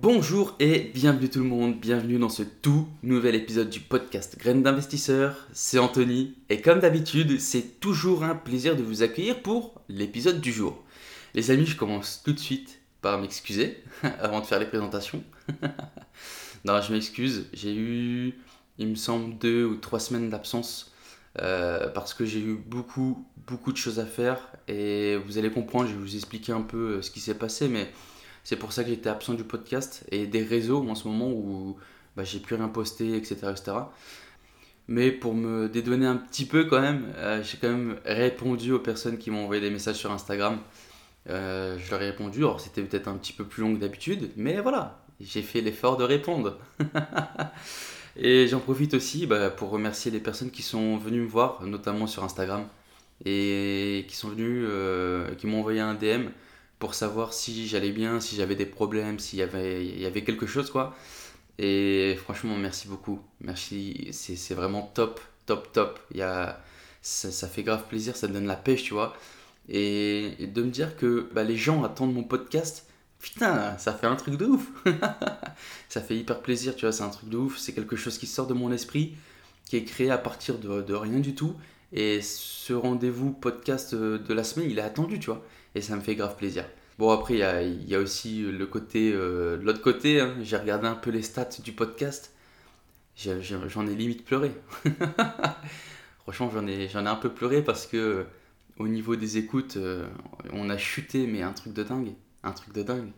Bonjour et bienvenue tout le monde, bienvenue dans ce tout nouvel épisode du podcast Graines d'investisseurs, c'est Anthony et comme d'habitude c'est toujours un plaisir de vous accueillir pour l'épisode du jour. Les amis je commence tout de suite par m'excuser avant de faire les présentations. non je m'excuse, j'ai eu il me semble deux ou trois semaines d'absence euh, parce que j'ai eu beaucoup beaucoup de choses à faire et vous allez comprendre, je vais vous expliquer un peu euh, ce qui s'est passé mais c'est pour ça que j'étais absent du podcast et des réseaux en ce moment où bah, j'ai plus rien posté, etc., etc. Mais pour me dédouaner un petit peu quand même, euh, j'ai quand même répondu aux personnes qui m'ont envoyé des messages sur Instagram. Euh, je leur ai répondu, alors c'était peut-être un petit peu plus long que d'habitude, mais voilà, j'ai fait l'effort de répondre. et j'en profite aussi bah, pour remercier les personnes qui sont venues me voir, notamment sur Instagram, et qui sont venues, euh, qui m'ont envoyé un DM pour savoir si j'allais bien, si j'avais des problèmes, s'il y avait, y avait quelque chose, quoi. Et franchement, merci beaucoup. Merci, c'est vraiment top, top, top. Y a, ça, fait grave plaisir, ça me donne la pêche, tu vois. Et, de me dire que bah, les gens attendent mon podcast, putain, ça fait un truc de ouf. ça fait hyper plaisir, tu vois, c'est un truc de ouf. C'est quelque chose qui sort de mon esprit, qui est créé à partir de, de rien du tout. Et ce rendez-vous podcast de la semaine, il est attendu, tu vois et ça me fait grave plaisir. Bon, après, il y a, aussi le côté, euh, l'autre côté, hein. j'ai regardé un peu les stats du podcast, j'en ai, limite pleuré. Franchement, j'en ai, ai un peu pleuré parce que au niveau des écoutes, euh, on a chuté, mais un truc de dingue, un truc de dingue.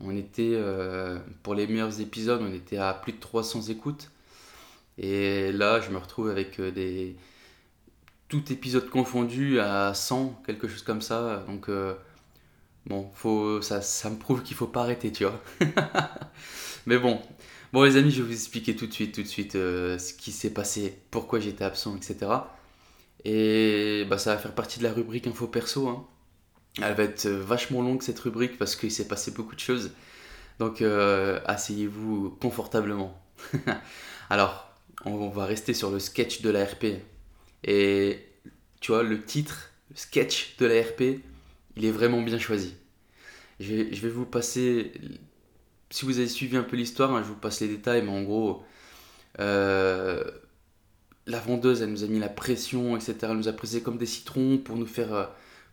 On était, euh, pour les meilleurs épisodes, on était à plus de 300 écoutes. Et là, je me retrouve avec des, tout épisode confondu à 100, quelque chose comme ça. Donc, euh, bon, faut, ça, me prouve qu'il faut pas arrêter, tu vois. Mais bon, bon les amis, je vais vous expliquer tout de suite, tout de suite euh, ce qui s'est passé, pourquoi j'étais absent, etc. Et bah, ça va faire partie de la rubrique info perso. Hein. Elle va être vachement longue cette rubrique parce qu'il s'est passé beaucoup de choses. Donc euh, asseyez-vous confortablement. Alors, on va rester sur le sketch de la RP. Et tu vois, le titre, sketch de la RP, il est vraiment bien choisi. Je vais, vous passer, si vous avez suivi un peu l'histoire, hein, je vous passe les détails, mais en gros, euh, la vendeuse, elle nous a mis la pression, etc. Elle nous a pressé comme des citrons pour nous faire, euh,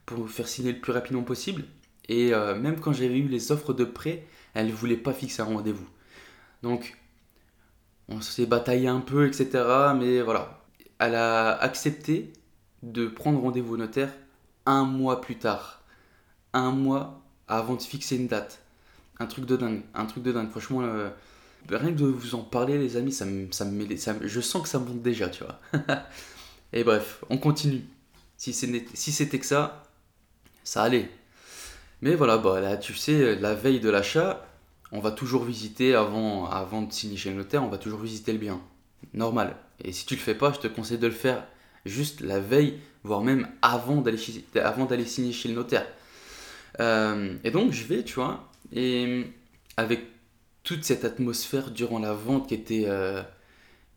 pour nous faire signer le plus rapidement possible. Et euh, même quand j'avais eu les offres de prêt, elle ne voulait pas fixer un rendez-vous. Donc, on s'est bataillé un peu, etc. Mais voilà, elle a accepté de prendre rendez-vous au notaire un mois plus tard. Un mois avant de fixer une date. Un truc de dingue, un truc de dingue. Franchement, euh, rien que de vous en parler, les amis, ça me, ça me, ça je sens que ça monte déjà, tu vois. Et bref, on continue. Si c'était que ça, ça allait. Mais voilà, bah, là, tu sais, la veille de l'achat, on va toujours visiter, avant, avant de signer chez le notaire, on va toujours visiter le bien. Normal. Et si tu le fais pas, je te conseille de le faire juste la veille, voire même avant d'aller, avant d'aller signer chez le notaire. Euh, et donc je vais, tu vois, et avec toute cette atmosphère durant la vente qui était, euh,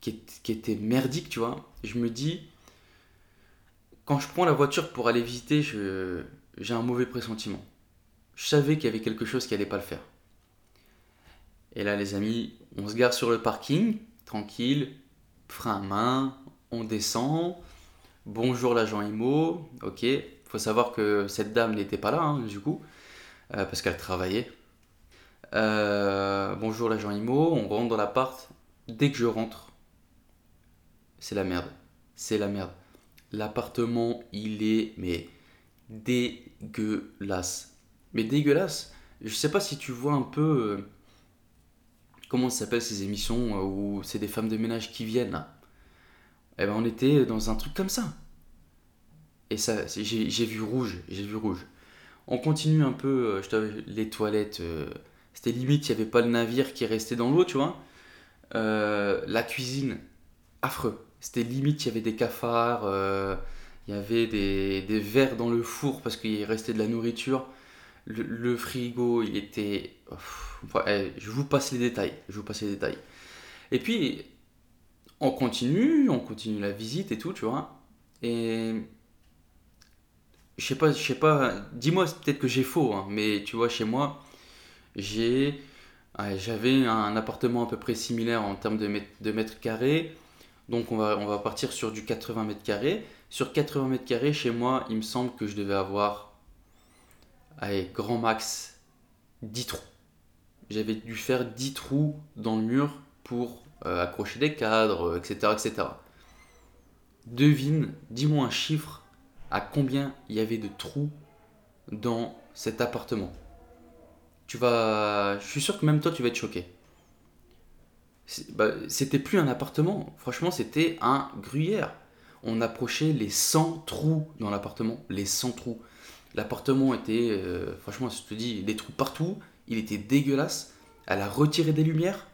qui, était merdique, tu vois, je me dis, quand je prends la voiture pour aller visiter, j'ai un mauvais pressentiment. Je savais qu'il y avait quelque chose qui allait pas le faire. Et là, les amis, on se gare sur le parking, tranquille, frein à main, on descend. Bonjour l'agent IMO, ok. Faut savoir que cette dame n'était pas là, hein, du coup, euh, parce qu'elle travaillait. Euh, bonjour l'agent IMO, on rentre dans l'appart. Dès que je rentre, c'est la merde. C'est la merde. L'appartement, il est, mais dégueulasse. Mais dégueulasse. Je sais pas si tu vois un peu euh, comment s'appellent ces émissions où c'est des femmes de ménage qui viennent Et eh ben on était dans un truc comme ça. Et ça, j'ai vu rouge, j'ai vu rouge. On continue un peu, je les toilettes, c'était limite, il n'y avait pas le navire qui restait dans l'eau, tu vois. la cuisine, affreux. C'était limite, il y avait des cafards, il y avait des, des verres dans le four parce qu'il restait de la nourriture. Le, frigo, il était. Eh, je vous passe les détails. Je vous passe les détails. Et puis, on continue, on continue la visite et tout, tu vois. Et. Je sais pas, je sais pas. Dis-moi peut-être que j'ai faux, hein, mais tu vois, chez moi, j'ai. J'avais un appartement à peu près similaire en termes de mètres, de mètres carrés. Donc on va, on va partir sur du 80 mètres carrés. Sur 80 mètres carrés, chez moi, il me semble que je devais avoir allez, grand max 10 trous. J'avais dû faire 10 trous dans le mur pour euh, accrocher des cadres, etc., euh, etc. Devine, dis-moi un chiffre à combien il y avait de trous dans cet appartement. Tu vas, je suis sûr que même toi tu vas être choqué. Bah, c'était plus un appartement, franchement c'était un gruyère. On approchait les 100 trous dans l'appartement, les 100 trous. L'appartement était, euh, franchement, je te dis, des trous partout. Il était dégueulasse. Elle a retiré des lumières.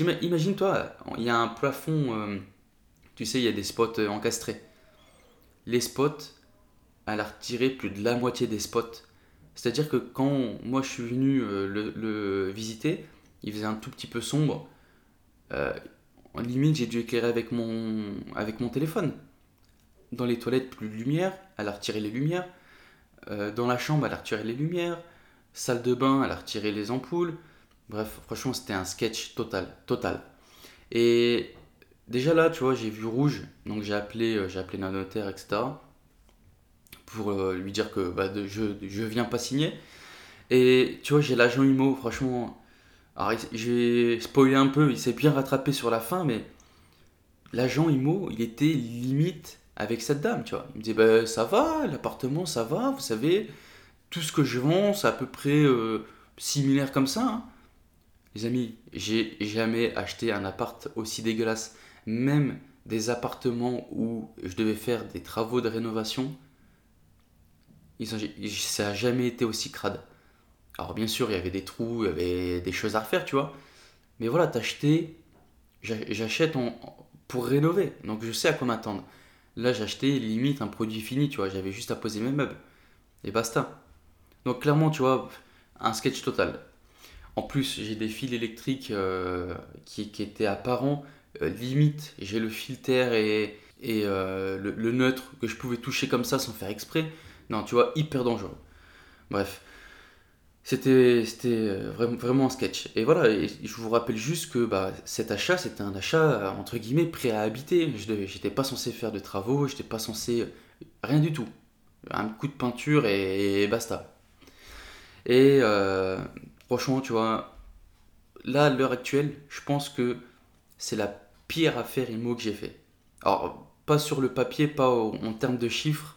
Imagine-toi, il y a un plafond, euh, tu sais, il y a des spots euh, encastrés. Les spots, elle a retiré plus de la moitié des spots. C'est-à-dire que quand moi je suis venu le, visiter, il faisait un tout petit peu sombre. en limite, j'ai dû éclairer avec mon, avec mon téléphone. Dans les toilettes, plus de lumière, elle a retiré les lumières. Euh, dans la chambre, elle a retiré les lumières. Salle de bain, elle a retiré les ampoules. Bref, franchement, c'était un sketch total, total. Et déjà là, tu vois, j'ai vu rouge, donc j'ai appelé, euh, j'ai appelé notaire, etc. Pour euh, lui dire que bah, je, je viens pas signer. Et tu vois, j'ai l'agent IMO, franchement. Alors, j'ai spoilé un peu, il s'est bien rattrapé sur la fin, mais l'agent IMO, il était limite avec cette dame, tu vois. Il me dit, bah, ça va, l'appartement, ça va, vous savez, tout ce que je vends, c'est à peu près euh, similaire comme ça. Hein. Les amis, j'ai jamais acheté un appart aussi dégueulasse. Même des appartements où je devais faire des travaux de rénovation, ça n'a jamais été aussi crade. Alors bien sûr, il y avait des trous, il y avait des choses à refaire, tu vois. Mais voilà, t'acheter, j'achète pour rénover. Donc je sais à quoi m'attendre. Là, j'achetais limite un produit fini, tu vois. J'avais juste à poser mes meubles. Et basta. Donc, clairement, tu vois, un sketch total. En plus, j'ai des fils électriques euh, qui, étaient apparents. Euh, limite, j'ai le filter et, et euh, le, neutre que je pouvais toucher comme ça sans faire exprès. Non, tu vois, hyper dangereux. Bref. C'était euh, vraiment, vraiment un sketch. Et voilà, je vous rappelle juste que bah, cet achat, c'était un achat entre guillemets prêt à habiter. Je n'étais pas censé faire de travaux, je n'étais pas censé. Rien du tout. Un coup de peinture et, basta. Et franchement, tu vois, là, à l'heure actuelle, je pense que c'est la pire affaire IMO que j'ai fait. Alors, pas sur le papier, pas en termes de chiffres,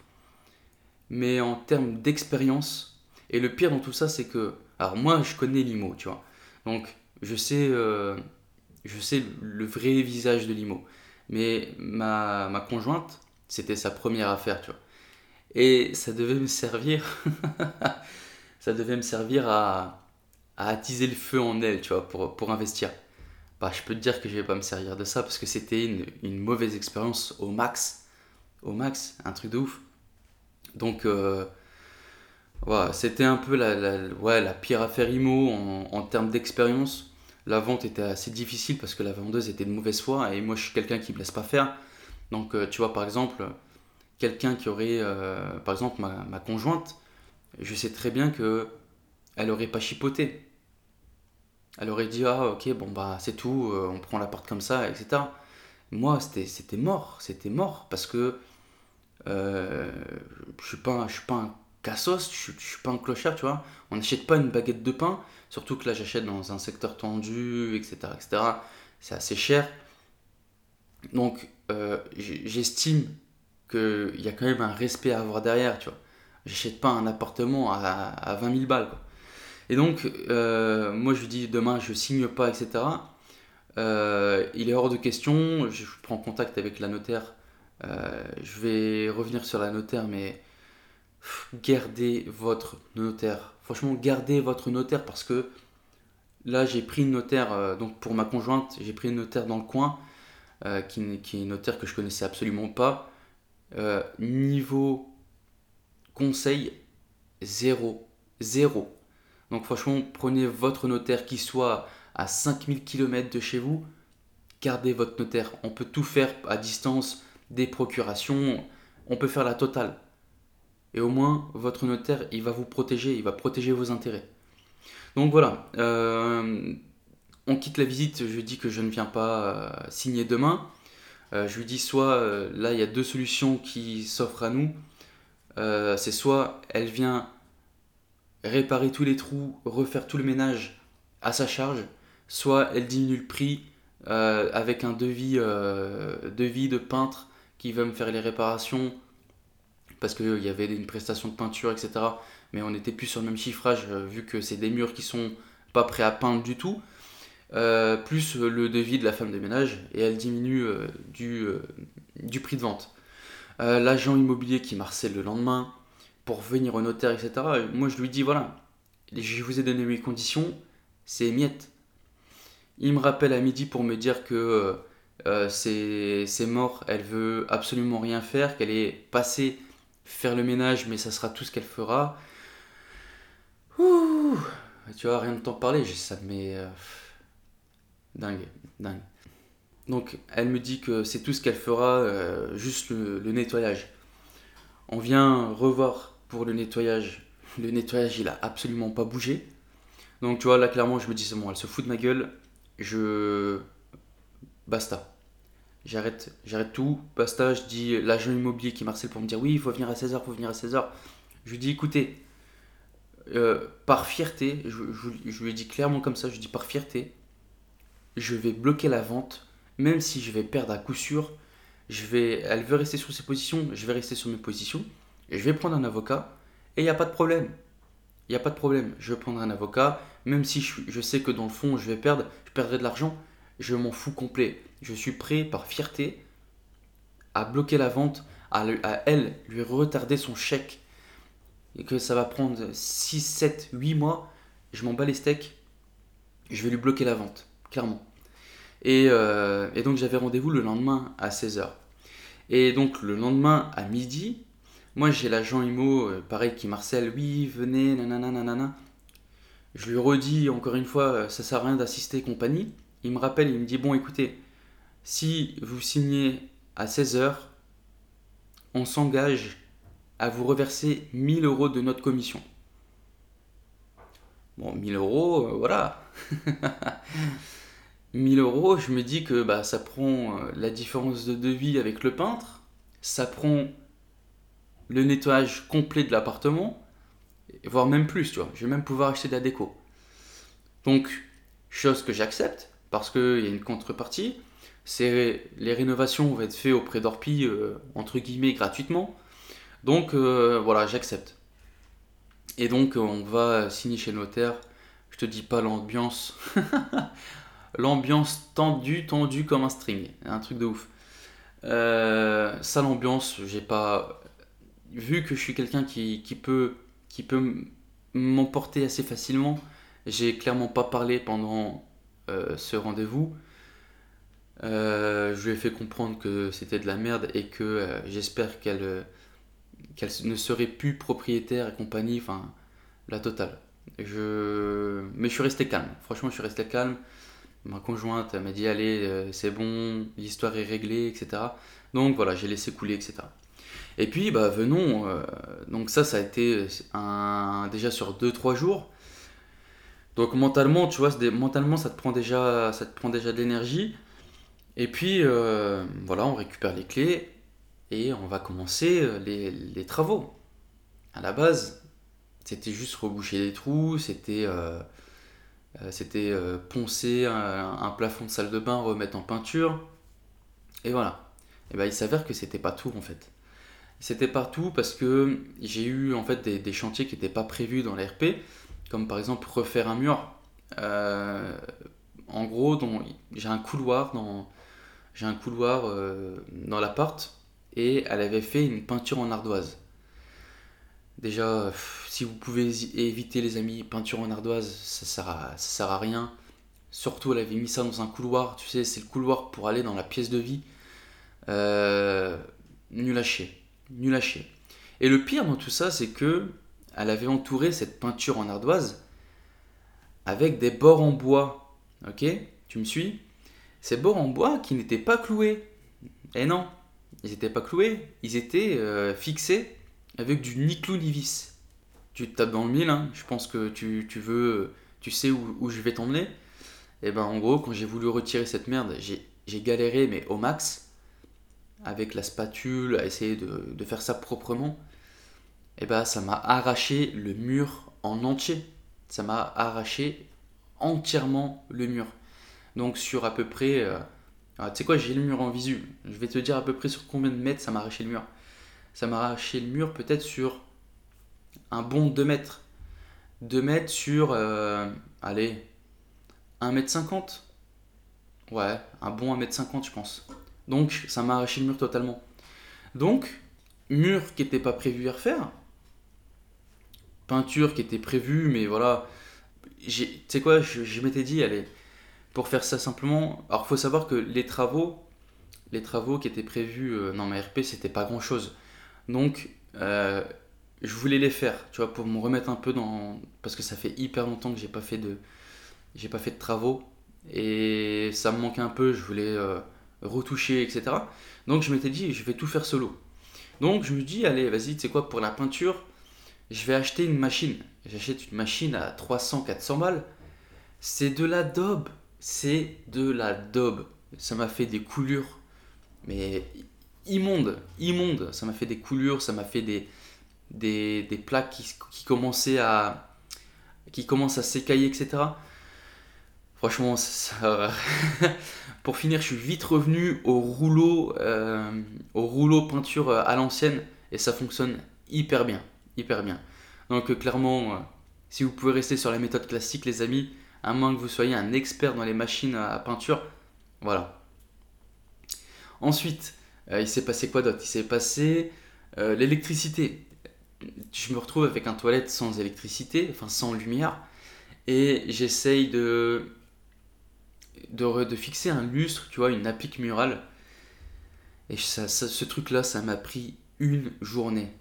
mais en termes d'expérience et le pire dans tout ça, c'est que. Alors, moi, je connais l'IMO, tu vois. Donc, je sais, euh, je sais le vrai visage de l'IMO. Mais ma, ma conjointe, c'était sa première affaire, tu vois. Et ça devait me servir. ça devait me servir à, à, attiser le feu en elle, tu vois, pour, pour investir. Bah, je peux te dire que je vais pas me servir de ça parce que c'était une, mauvaise expérience au max. Au max, un truc de ouf. Donc, euh, c'était un peu la, pire affaire IMO en, termes d'expérience. La vente était assez difficile parce que la vendeuse était de mauvaise foi et moi je suis quelqu'un qui ne me laisse pas faire. Donc euh, tu vois par exemple, quelqu'un qui aurait, euh, par exemple ma, ma, conjointe, je sais très bien que elle aurait pas chipoté. Elle aurait dit ah ok bon bah c'est tout, euh, on prend la porte comme ça, etc. Moi c'était mort, c'était mort parce que je suis pas, je suis pas un cassos, je, je suis pas un clochard, tu vois. On n'achète pas une baguette de pain, surtout que là j'achète dans un secteur tendu, etc. etc. C'est assez cher. Donc euh, j'estime qu'il y a quand même un respect à avoir derrière, tu vois. J'achète pas un appartement à, à 20 000 balles, quoi. Et donc, euh, moi je dis demain je signe pas, etc. Euh, il est hors de question, je prends contact avec la notaire Euh, je vais revenir sur la notaire, mais gardez votre notaire. Franchement, gardez votre notaire parce que là, j'ai pris une notaire, donc pour ma conjointe, j'ai pris une notaire dans le coin, qui, qui, est une notaire que je connaissais absolument pas. niveau conseil, zéro. Zéro. Donc franchement, prenez votre notaire qui soit à 5000 km de chez vous, gardez votre notaire. On peut tout faire à distance, des procurations, on peut faire la totale. Et au moins, votre notaire, il va vous protéger, il va protéger vos intérêts. Donc voilà, euh, on quitte la visite, je dis que je ne viens pas euh, signer demain. Euh, je lui dis soit, là, il y a deux solutions qui s'offrent à nous. c'est soit elle vient réparer tous les trous, refaire tout le ménage à sa charge, soit elle diminue le prix avec un devis, devis de peintre qui va me faire les réparations parce qu'il y avait une prestation de peinture, etc. Mais on n'était plus sur le même chiffrage euh, vu que c'est des murs qui sont pas prêts à peindre du tout. Euh, plus le devis de la femme de ménage et elle diminue euh, du, du, prix de vente. L'agent immobilier qui m'harcèle le lendemain pour venir au notaire, etc. Moi je lui dis voilà, je vous ai donné mes conditions, c'est miette. Il me rappelle à midi pour me dire que euh, c'est mort, elle veut absolument rien faire, qu'elle est passée faire le ménage, mais ça sera tout ce qu'elle fera. Ouh, tu vois, rien de t'en parler, ça met. Euh, dingue, dingue. Donc, elle me dit que c'est tout ce qu'elle fera, euh, juste le, nettoyage. On vient revoir pour le nettoyage. Le nettoyage, il a absolument pas bougé. Donc, tu vois, là, clairement, je me dis, c'est bon, elle se fout de ma gueule. Je basta. J'arrête, j'arrête tout, basta. Je dis l'agent immobilier qui marcelle pour me dire oui, il faut venir à 16h, il faut venir à 16h. Je lui dis écoutez, euh, par fierté, je, lui ai dit clairement comme ça, je dis par fierté, je vais bloquer la vente, même si je vais perdre à coup sûr. Je vais, elle veut rester sur ses positions, je vais rester sur mes positions. Je vais prendre un avocat et il n'y a pas de problème. Il n'y a pas de problème. Je vais prendre un avocat, même si je, sais que dans le fond je vais perdre, je perdrai de l'argent, je m'en fous complet. Je suis prêt par fierté à bloquer la vente, à, elle lui retarder son chèque et que ça va prendre 6, 7, 8 mois, je m'en bats les steaks, je vais lui bloquer la vente, clairement. Et, euh, donc j'avais rendez-vous le lendemain à 16h. Et donc le lendemain à midi, moi j'ai l'agent IMO, euh, pareil, qui marcelle, oui, venez, nanana, nanana. Je lui redis encore une fois, euh, ça sert à rien d'assister compagnie il me rappelle, il me dit Bon, écoutez, si vous signez à 16h, on s'engage à vous reverser 1000 euros de notre commission. Bon, 1000 euros, euh, voilà. 1000 euros, je me dis que bah, ça prend la différence de devis avec le peintre, ça prend le nettoyage complet de l'appartement, voire même plus, tu vois. Je vais même pouvoir acheter de la déco. Donc, chose que j'accepte, parce qu'il y a une contrepartie. C'est les rénovations vont être faites auprès d'Orpi, euh, entre guillemets, gratuitement. Donc euh, voilà, j'accepte. Et donc on va signer chez le notaire. Je te dis pas l'ambiance. l'ambiance tendue, tendue comme un string. Un truc de ouf. Euh, ça l'ambiance, j'ai pas... Vu que je suis quelqu'un qui, qui, peut, qui peut m'emporter assez facilement, j'ai clairement pas parlé pendant euh, ce rendez-vous. Euh, je lui ai fait comprendre que c'était de la merde et que euh, j'espère qu'elle ne serait plus propriétaire et compagnie, enfin la totale. Je... Mais je suis resté calme, franchement je suis resté calme. Ma conjointe m'a dit allez c'est bon, l'histoire est réglée, etc. Donc voilà, j'ai laissé couler, etc. Et puis bah venons, donc ça ça a été un... déjà sur 2-3 jours. Donc mentalement, tu vois, mentalement, ça te prend déjà, ça te prend déjà de l'énergie. Et puis, euh, voilà, on récupère les clés et on va commencer euh, les, travaux. À la base, c'était juste reboucher des trous, c'était euh, c'était poncer un, plafond de salle de bain, remettre en peinture. Et voilà. Et ben, il s'avère que c'était pas tout en fait. C'était partout parce que j'ai eu en fait des, chantiers qui n'étaient pas prévus dans l'RP comme par exemple refaire un mur. Euh, en gros, j'ai un couloir dans j'ai un couloir euh, l'appart et elle avait fait une peinture en ardoise. Déjà, si vous pouvez éviter les amis, peinture en ardoise, ça sert à, ça sert à rien. Surtout, elle avait mis ça dans un couloir, tu sais, c'est le couloir pour aller dans la pièce de vie. Euh, nul à chier, nul à chier. Et le pire dans tout ça, c'est que elle avait entouré cette peinture en ardoise avec des bords en bois. Ok? Tu me suis? Ces bords en bois qui n'étaient pas cloués. Eh non, ils n'étaient pas cloués, ils étaient euh, fixés avec du ni clou ni vis. Tu te tapes dans le mille, hein. je pense que tu, veux, tu sais où, je vais t'emmener. Et eh ben en gros, quand j'ai voulu retirer cette merde, j'ai galéré, mais au max, avec la spatule, à essayer de, faire ça proprement. Et eh ben ça m'a arraché le mur en entier. Ça m'a arraché entièrement le mur. Donc sur à peu près... Euh, ah, tu sais quoi, j'ai le mur en visu. Je vais te dire à peu près sur combien de mètres ça m'a arraché le mur ça m'a arraché le mur peut-être sur un bon 2 mètres. 2 mètres sur, euh, allez, 1 mètre 50. Ouais, un bon 1 mètre 50 je pense. Donc ça m'a arraché le mur totalement. Donc, mur qui n'était pas prévu à refaire. Peinture qui était prévue, mais voilà. Tu sais quoi, je, m'étais dit, allez, pour faire ça simplement. Alors, faut savoir que les travaux, les travaux qui étaient prévus euh, dans ma RP, c'était pas grand chose. Donc, euh, je voulais les faire, tu vois, pour me remettre un peu dans. Parce que ça fait hyper longtemps que j'ai pas fait de. J'ai pas fait de travaux. Et ça me manquait un peu, je voulais euh, retoucher, etc. Donc je m'étais dit, je vais tout faire solo. Donc je me dis, allez, vas-y, tu sais quoi, pour la peinture, je vais acheter une machine. J'achète une machine à 300-400 balles. C'est de la daube. C'est de la daube. Ça m'a fait des coulures, mais immonde, immonde. Ça m'a fait des coulures, ça m'a fait des, des, plaques qui, commençaient à qui commencent à s'écailler, etc. Franchement, pour finir, je suis vite revenu au rouleau, euh, au rouleau peinture à l'ancienne et ça fonctionne hyper bien, hyper bien. Donc euh, clairement, euh, si vous pouvez rester sur la méthode classique, les amis, à moins que vous soyez un expert dans les machines à peinture, voilà. Ensuite, il s'est passé quoi d'autre? Il s'est passé l'électricité. Je me retrouve avec un toilette sans électricité, enfin sans lumière, et j'essaye de, de, de, fixer un lustre, tu vois, une applique murale. Et ça, ce truc-là, ça m'a pris une journée.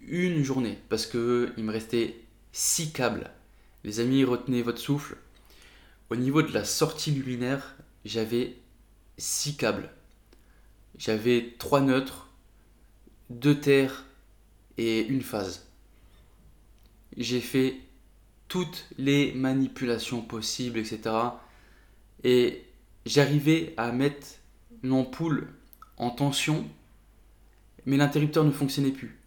Une journée, parce que il me restait six câbles. Les amis, retenez votre souffle. Au niveau de la sortie luminaire, j'avais six câbles j'avais trois neutres, deux terres et une phase. J'ai fait toutes les manipulations possibles, etc. Et j'arrivais à mettre l'ampoule en tension, mais l'interrupteur ne fonctionnait plus.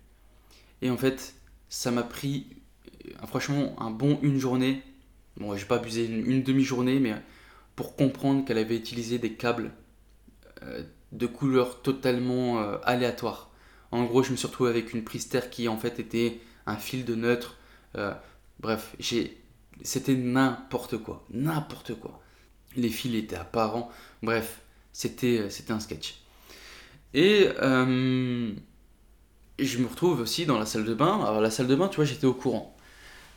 Et en fait, ça m'a pris euh, franchement un bon une journée. Bon, j'ai pas abusé une, demi-journée, mais pour comprendre qu'elle avait utilisé des câbles euh, de couleurs totalement euh, aléatoires. En gros, je me suis retrouvé avec une prise terre qui en fait était un fil de neutre. Euh, bref, j'ai... c'était n'importe quoi. N'importe quoi. Les fils étaient apparents. Bref, c'était, euh, c'était un sketch. Et je me retrouve aussi dans la salle de bain. Alors la salle de bain, tu vois, j'étais au courant.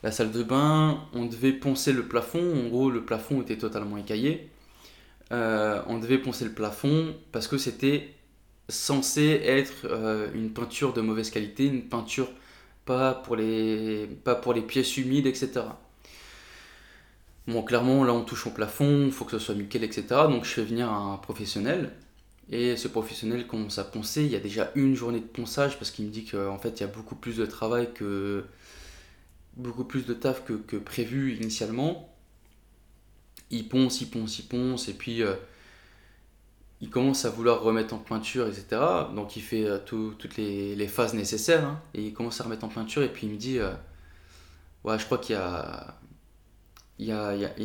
La salle de bain, on devait poncer le plafond. En gros, le plafond était totalement écaillé. Euh, on devait poncer le plafond parce que c'était censé être euh, une peinture de mauvaise qualité, une peinture pas pour les, pas pour les pièces humides, etc. Bon, clairement, là, on touche au plafond, il faut que ce soit nickel, etc. Donc, je fais venir un professionnel. Et ce professionnel commence à poncer. Il y a déjà une journée de ponçage parce qu'il me dit qu'en fait, il y a beaucoup plus de travail que. beaucoup plus de taf que prévu initialement il ponce, il ponce, il ponce, et puis euh, il commence à vouloir remettre en peinture, etc. Donc il fait euh, toutes les, phases nécessaires, hein, et il commence à remettre en peinture, et puis il me dit, euh, ouais, je crois qu'il y a, il y,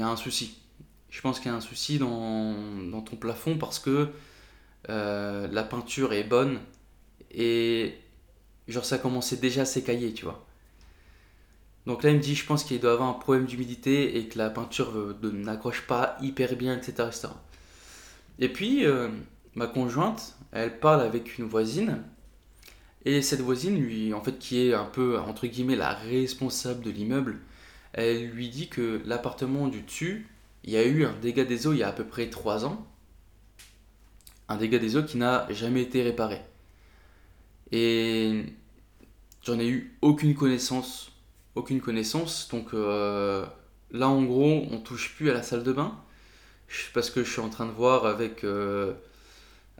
a, un souci. Je pense qu'il y a un souci dans, ton plafond parce que la peinture est bonne, et genre ça commençait déjà à s'écailler, tu vois. Donc là, il me dit, je pense qu'il doit avoir un problème d'humidité et que la peinture n'accroche pas hyper bien, etc. Et puis, euh, ma conjointe, elle parle avec une voisine Et cette voisine, lui, en fait, qui est un peu, entre guillemets, la responsable de l'immeuble, elle lui dit que l'appartement du dessus, il y a eu un dégât des eaux il y a à peu près 3 ans. Un dégât des eaux qui n'a jamais été réparé. Et j'en ai eu aucune connaissance. Aucune connaissance. Donc euh, là, en gros, on touche plus à la salle de bain. Parce que je suis en train de voir avec, euh,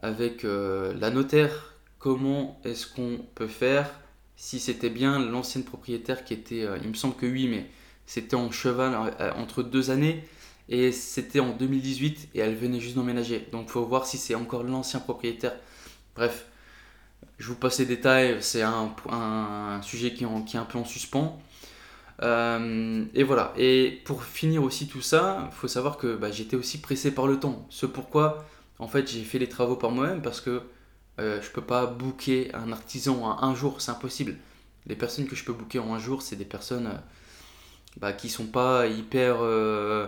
avec euh, la notaire comment est-ce qu'on peut faire si c'était bien l'ancienne propriétaire qui était, il me semble que oui, mais c'était en cheval entre deux années et c'était en 2018 et elle venait juste d'emménager. Donc faut voir si c'est encore l'ancien propriétaire. Bref, je vous passe les détails, c'est un, un, sujet qui, qui, est un peu en suspens. Euh, et voilà, et pour finir aussi tout ça, il faut savoir que bah, j'étais aussi pressé par le temps. Ce pourquoi, en fait, j'ai fait les travaux par moi-même parce que euh, je peux pas booker un artisan en un jour, c'est impossible. Les personnes que je peux booker en un jour, c'est des personnes euh, bah, qui sont pas hyper, euh,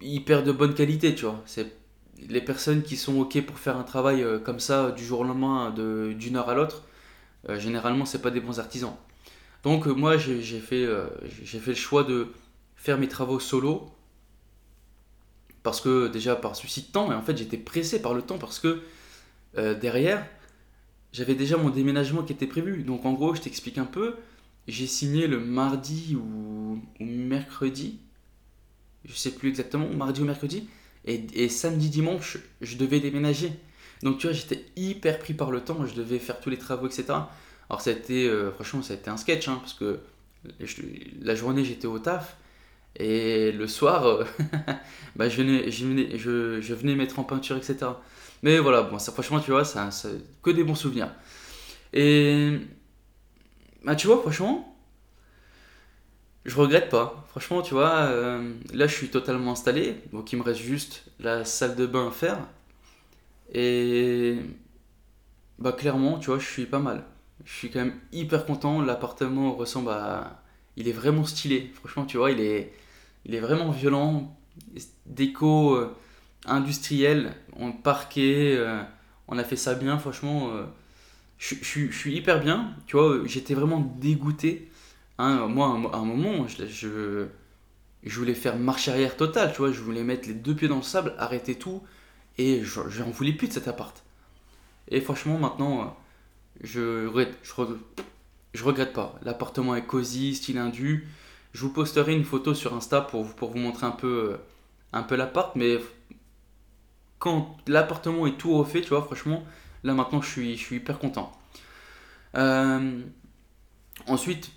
hyper de bonne qualité, tu vois. C'est les personnes qui sont ok pour faire un travail euh, comme ça du jour au lendemain, d'une heure à l'autre. Euh, généralement, c'est pas des bons artisans. Donc moi, j'ai fait, j'ai fait le choix de faire mes travaux solo parce que déjà par souci de temps, et en fait j'étais pressé par le temps parce que derrière, j'avais déjà mon déménagement qui était prévu. Donc en gros, je t'explique un peu, j'ai signé le mardi ou, mercredi, je sais plus exactement, mardi ou mercredi, et, samedi, dimanche, je devais déménager. Donc tu vois, j'étais hyper pris par le temps, je devais faire tous les travaux, etc. Alors ça a été, euh, franchement, ça a été un sketch, hein, parce que la journée j'étais au taf, et le soir, euh, bah, je, venais, je, venais, je, je, venais mettre en peinture, etc. Mais voilà, bon, ça, franchement, tu vois, ça, ça, que des bons souvenirs. Et bah, tu vois, franchement, je regrette pas. Franchement, tu vois, euh, là, je suis totalement installé. Donc, il me reste juste la salle de bain à faire. Et bah, clairement, tu vois, je suis pas mal. Je suis quand même hyper content. L'appartement ressemble à. Il est vraiment stylé. Franchement, tu vois, il est, il est vraiment violent. Déco euh, industrielle, en parquet. Euh, on a fait ça bien, franchement je, suis hyper bien, tu vois, j'étais vraiment dégoûté. Hein, moi, à un moment, je, je, voulais faire marche arrière totale, tu vois, je voulais mettre les deux pieds dans le sable, arrêter tout, et j'en voulais plus de cet appart. Et franchement, maintenant, je, je, je regrette pas. L'appartement est cosy, style indu. Je vous posterai une photo sur Insta pour, pour vous montrer un peu, un peu l'appart, mais quand l'appartement est tout refait, tu vois, franchement, Là maintenant, je suis, je suis hyper content. Euh, ensuite,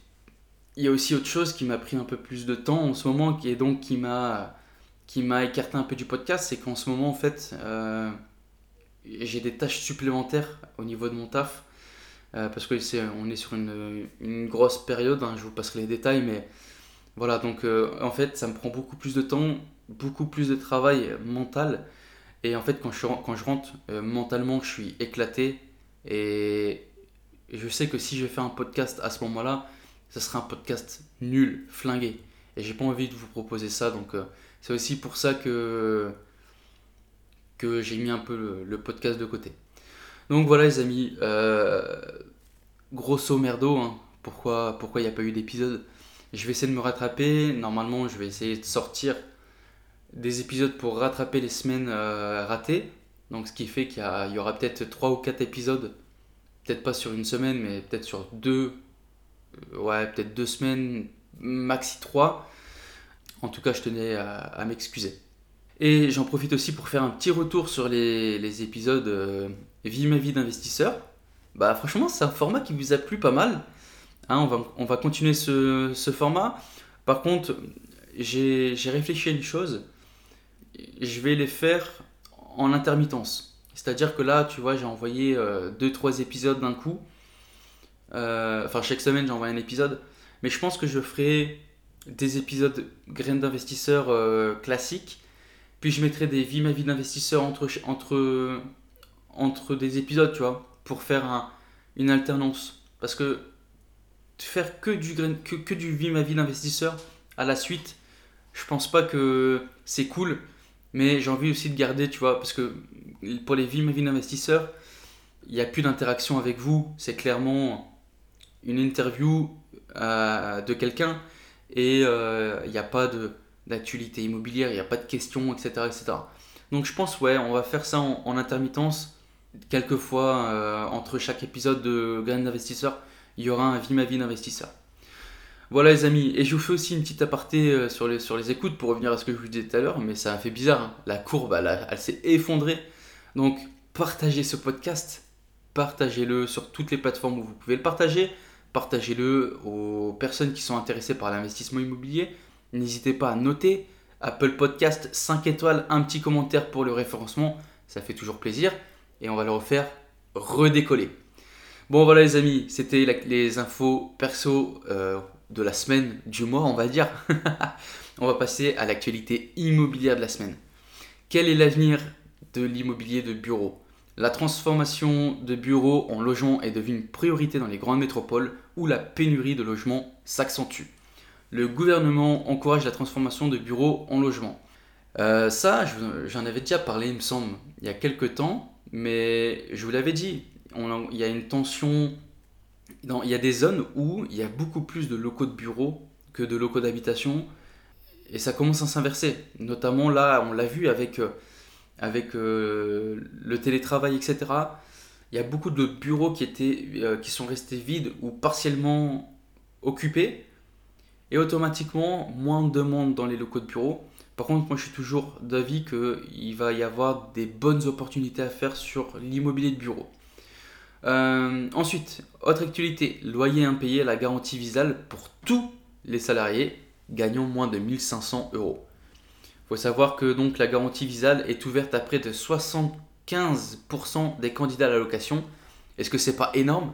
il y a aussi autre chose qui m'a pris un peu plus de temps en ce moment, est donc qui m'a qui m'a écarté un peu du podcast, c'est qu'en ce moment en fait, euh, j'ai des tâches supplémentaires au niveau de mon taf. Euh, parce que c'est, on est sur une, une grosse période, hein, je vous passerai les détails, mais voilà, donc en fait ça me prend beaucoup plus de temps, beaucoup plus de travail mental, et en fait, quand je, rentre euh, mentalement, je suis éclaté. Et je sais que si je fais un podcast à ce moment-là, ce sera un podcast nul, flingué. Et j'ai pas envie de vous proposer ça. Donc euh, c'est aussi pour ça que, que j'ai mis un peu le, podcast de côté. Donc voilà les amis, euh, grosso merdo, hein, pourquoi il n'y a pas eu d'épisode? Je vais essayer de me rattraper. Normalement, je vais essayer de sortir des épisodes pour rattraper les semaines euh, ratées. Donc ce qui fait qu'il y, aura peut-être 3 ou 4 épisodes, peut-être pas sur une semaine, mais peut-être sur 2, euh, ouais, peut-être 2 semaines, maxi 3. En tout cas, je tenais à, m'excuser. Et j'en profite aussi pour faire un petit retour sur les, épisodes euh, Vie ma vie d'investisseur. Bah franchement, c'est un format qui vous a plu pas mal. Hein, on, va, on va continuer ce, ce format. Par contre, j'ai réfléchi à une chose je vais les faire en intermittence. C'est-à-dire que là, tu vois, j'ai envoyé 2-3 euh, épisodes d'un coup. Euh, enfin, chaque semaine, j'envoie un épisode. Mais je pense que je ferai des épisodes graines d'investisseurs euh, classiques. Puis je mettrai des vies ma vie d'investisseur entre, entre, entre des épisodes, tu vois, pour faire une alternance. Parce que faire que du, que, que du vie ma vie d'investisseur à la suite, je pense pas que c'est cool mais j'ai envie aussi de garder, tu vois, parce que pour les vies, ma vie d'investisseur, il n'y a plus d'interaction avec vous, c'est clairement une interview euh, de quelqu'un et euh, il n'y a pas d'actualité immobilière, il n'y a pas de questions, etc., etc. Donc je pense, ouais, on va faire ça en, intermittence. Quelquefois, euh, entre chaque épisode de Grain d'investisseur, il y aura un Vie ma vie d'investisseur. Voilà les amis, et je vous fais aussi une petite aparté sur les, sur les écoutes pour revenir à ce que je vous disais tout à l'heure, mais ça a fait bizarre, hein. la courbe elle, elle s'est effondrée. Donc partagez ce podcast, partagez-le sur toutes les plateformes où vous pouvez le partager, partagez-le aux personnes qui sont intéressées par l'investissement immobilier. N'hésitez pas à noter Apple Podcast 5 étoiles, un petit commentaire pour le référencement, ça fait toujours plaisir et on va le refaire redécoller. Bon voilà les amis, c'était les infos perso euh, de la semaine, du mois on va dire. on va passer à l'actualité immobilière de la semaine. Quel est l'avenir de l'immobilier de bureau? La transformation de bureaux en logements est devenue une priorité dans les grandes métropoles où la pénurie de logements s'accentue. Le gouvernement encourage la transformation de bureaux en logements. Euh, ça, j'en avais déjà parlé, il me semble, il y a quelques temps, mais je vous l'avais dit, il y a une tension, il y a des zones où il y a beaucoup plus de locaux de bureaux que de locaux d'habitation, et ça commence à s'inverser. Notamment là, on l'a vu avec euh, avec euh, le télétravail, etc. Il y a beaucoup de bureaux qui, étaient, euh, qui sont restés vides ou partiellement occupés. Et automatiquement, moins de demandes dans les locaux de bureaux. Par contre, moi je suis toujours d'avis qu'il va y avoir des bonnes opportunités à faire sur l'immobilier de bureau. Euh, ensuite, autre actualité, loyer impayé, la garantie visale pour tous les salariés gagnant moins de 1500 euros faut savoir que donc la garantie visale est ouverte à près de 75% des candidats à la location. Est-ce que c'est pas énorme?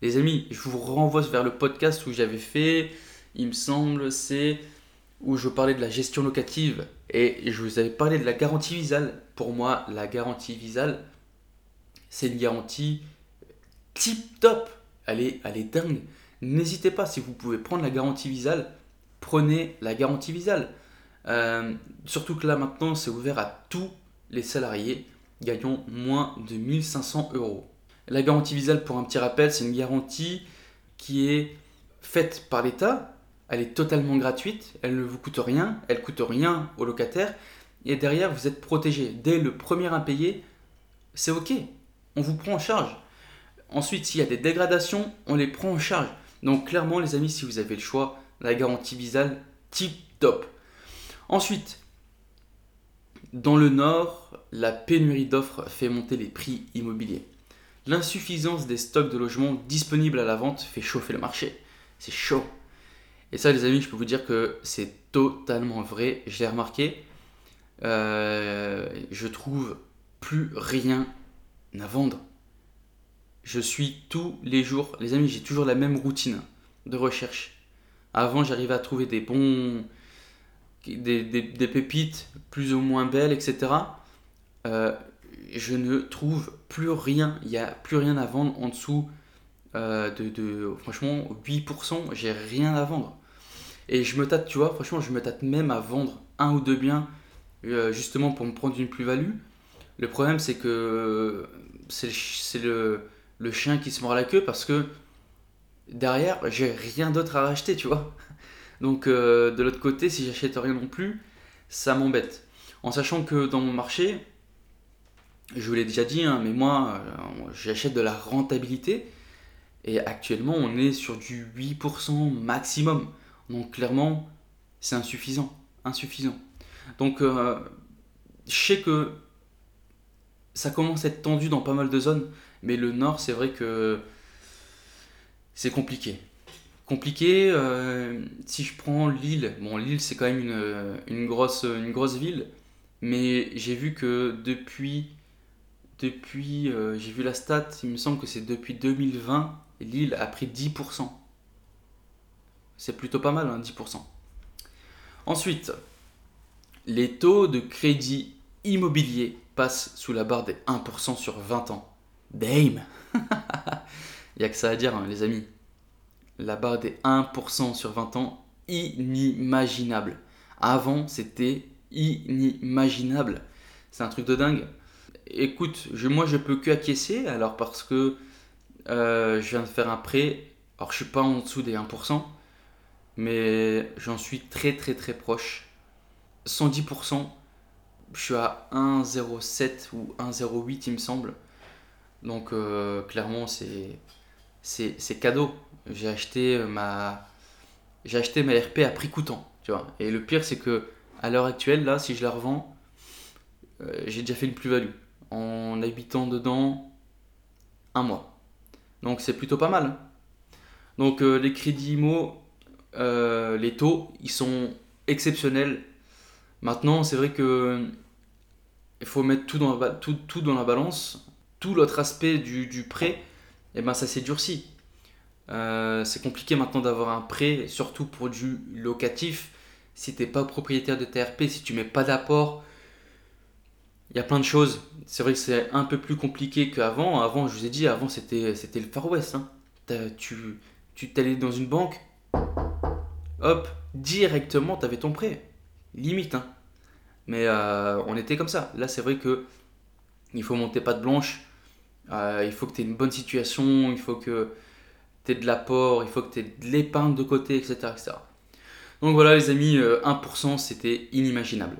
Les amis, je vous renvoie vers le podcast où j'avais fait, il me semble, c'est où je parlais de la gestion locative et je vous avais parlé de la garantie visale. Pour moi, la garantie visale, c'est une garantie tip top. Elle est, elle est dingue. N'hésitez pas, si vous pouvez prendre la garantie visale, prenez la garantie visale. Euh, surtout que là maintenant, c'est ouvert à tous les salariés gagnant moins de 1500 euros. La garantie visale, pour un petit rappel, c'est une garantie qui est faite par l'État. Elle est totalement gratuite, elle ne vous coûte rien, elle coûte rien au locataire. Et derrière, vous êtes protégé. Dès le premier impayé, c'est OK. On vous prend en charge. Ensuite, s'il y a des dégradations, on les prend en charge. Donc clairement, les amis, si vous avez le choix, la garantie visale, tip top. Ensuite, dans le nord, la pénurie d'offres fait monter les prix immobiliers. L'insuffisance des stocks de logements disponibles à la vente fait chauffer le marché. C'est chaud. Et ça, les amis, je peux vous dire que c'est totalement vrai. Je l'ai remarqué. Euh, je trouve plus rien à vendre. Je suis tous les jours, les amis, j'ai toujours la même routine de recherche. Avant, j'arrivais à trouver des bons, des, pépites plus ou moins belles, etc. Euh, je ne trouve plus rien. Il n'y a plus rien à vendre en dessous euh, de, franchement 8%. J'ai rien à vendre. Et je me tâte, tu vois, franchement, je me tâte même à vendre un ou deux biens euh, justement pour me prendre une plus-value. Le problème, c'est que c'est le, le, chien qui se mord la queue parce que derrière, j'ai rien d'autre à racheter, tu vois. Donc euh, de l'autre côté, si j'achète rien non plus, ça m'embête. En sachant que dans mon marché, je vous l'ai déjà dit, hein, mais moi, euh, j'achète de la rentabilité. Et actuellement, on est sur du 8% maximum. Donc clairement, c'est insuffisant. Insuffisant. Donc euh, je sais que ça commence à être tendu dans pas mal de zones. Mais le nord, c'est vrai que c'est compliqué compliqué. Euh, si je prends Lille, bon, Lille c'est quand même une, grosse, une grosse ville, mais j'ai vu que depuis, depuis euh, j'ai vu la stat, il me semble que c'est depuis 2020, Lille a pris 10%. C'est plutôt pas mal, hein, 10%. Ensuite, les taux de crédit immobilier passent sous la barre des 1% sur 20 ans. Dame Il n'y a que ça à dire, hein, les amis la barre des 1% sur 20 ans, inimaginable. Avant, c'était inimaginable. C'est un truc de dingue. écoute, moi je peux que acquiescer, alors parce que euh, je viens de faire un prêt, alors je suis pas en dessous des 1%, mais j'en suis très très très proche. 110%, je suis à 1,07 ou 1,08 il me semble. Donc euh, clairement c'est, cadeau. J'ai acheté ma j'ai acheté RP à prix coûtant, tu vois. Et le pire c'est que à l'heure actuelle là, si je la revends, euh, j'ai déjà fait une plus-value en habitant dedans un mois. Donc c'est plutôt pas mal. Donc euh, les crédits IMO, les taux, ils sont exceptionnels. Maintenant, c'est vrai que il faut mettre tout dans la balance l'autre aspect du, prêt, et eh ben ça s'est durci. Euh, c'est compliqué maintenant d'avoir un prêt, surtout pour du locatif. Si tu n'es pas propriétaire de TRP, si tu mets pas d'apport, il y a plein de choses. C'est vrai que c'est un peu plus compliqué qu'avant. Avant, je vous ai dit, avant c'était, c'était le Far West. Hein. Tu, tu t'allais dans une banque, hop, directement, tu avais ton prêt. Limite. Hein. Mais euh, on était comme ça. Là, c'est vrai que il faut monter pas de blanche. Euh, il faut que tu aies une bonne situation, il faut que tu aies de l'apport, il faut que tu aies de l'épargne de côté, etc., etc. Donc voilà les amis, 1% euh, c'était inimaginable.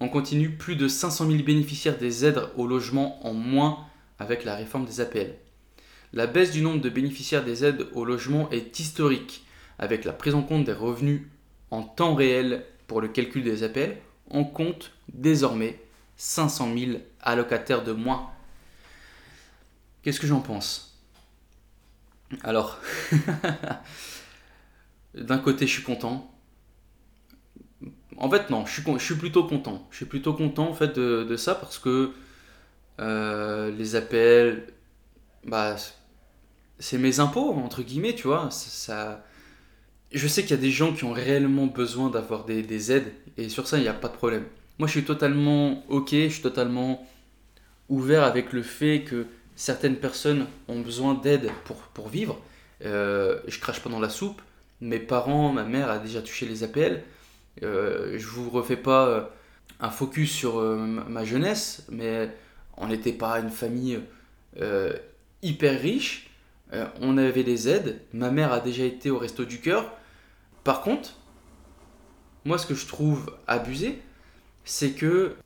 On continue, plus de 500 000 bénéficiaires des aides au logement en moins avec la réforme des APL. La baisse du nombre de bénéficiaires des aides au logement est historique, avec la prise en compte des revenus en temps réel pour le calcul des APL. On compte désormais 500 000 allocataires de moins Qu'est-ce que j'en pense? Alors, d'un côté, je suis content. En fait, non, je suis, plutôt content. Je suis plutôt content en fait de, ça parce que euh, les appels, bah, c'est mes impôts entre guillemets, tu vois. Ça, je sais qu'il y a des gens qui ont réellement besoin d'avoir des, aides et sur ça, il n'y a pas de problème. Moi, je suis totalement ok, je suis totalement ouvert avec le fait que certaines personnes ont besoin d'aide pour, pour vivre. Euh, je crache pas dans la soupe. Mes parents, ma mère a déjà touché les APL. Euh, je vous refais pas euh, un focus sur euh, ma jeunesse, mais on n'était pas une famille hyper riche. on avait des aides. Ma mère a déjà été au resto du cœur. Par contre, moi, ce que je trouve abusé, c'est que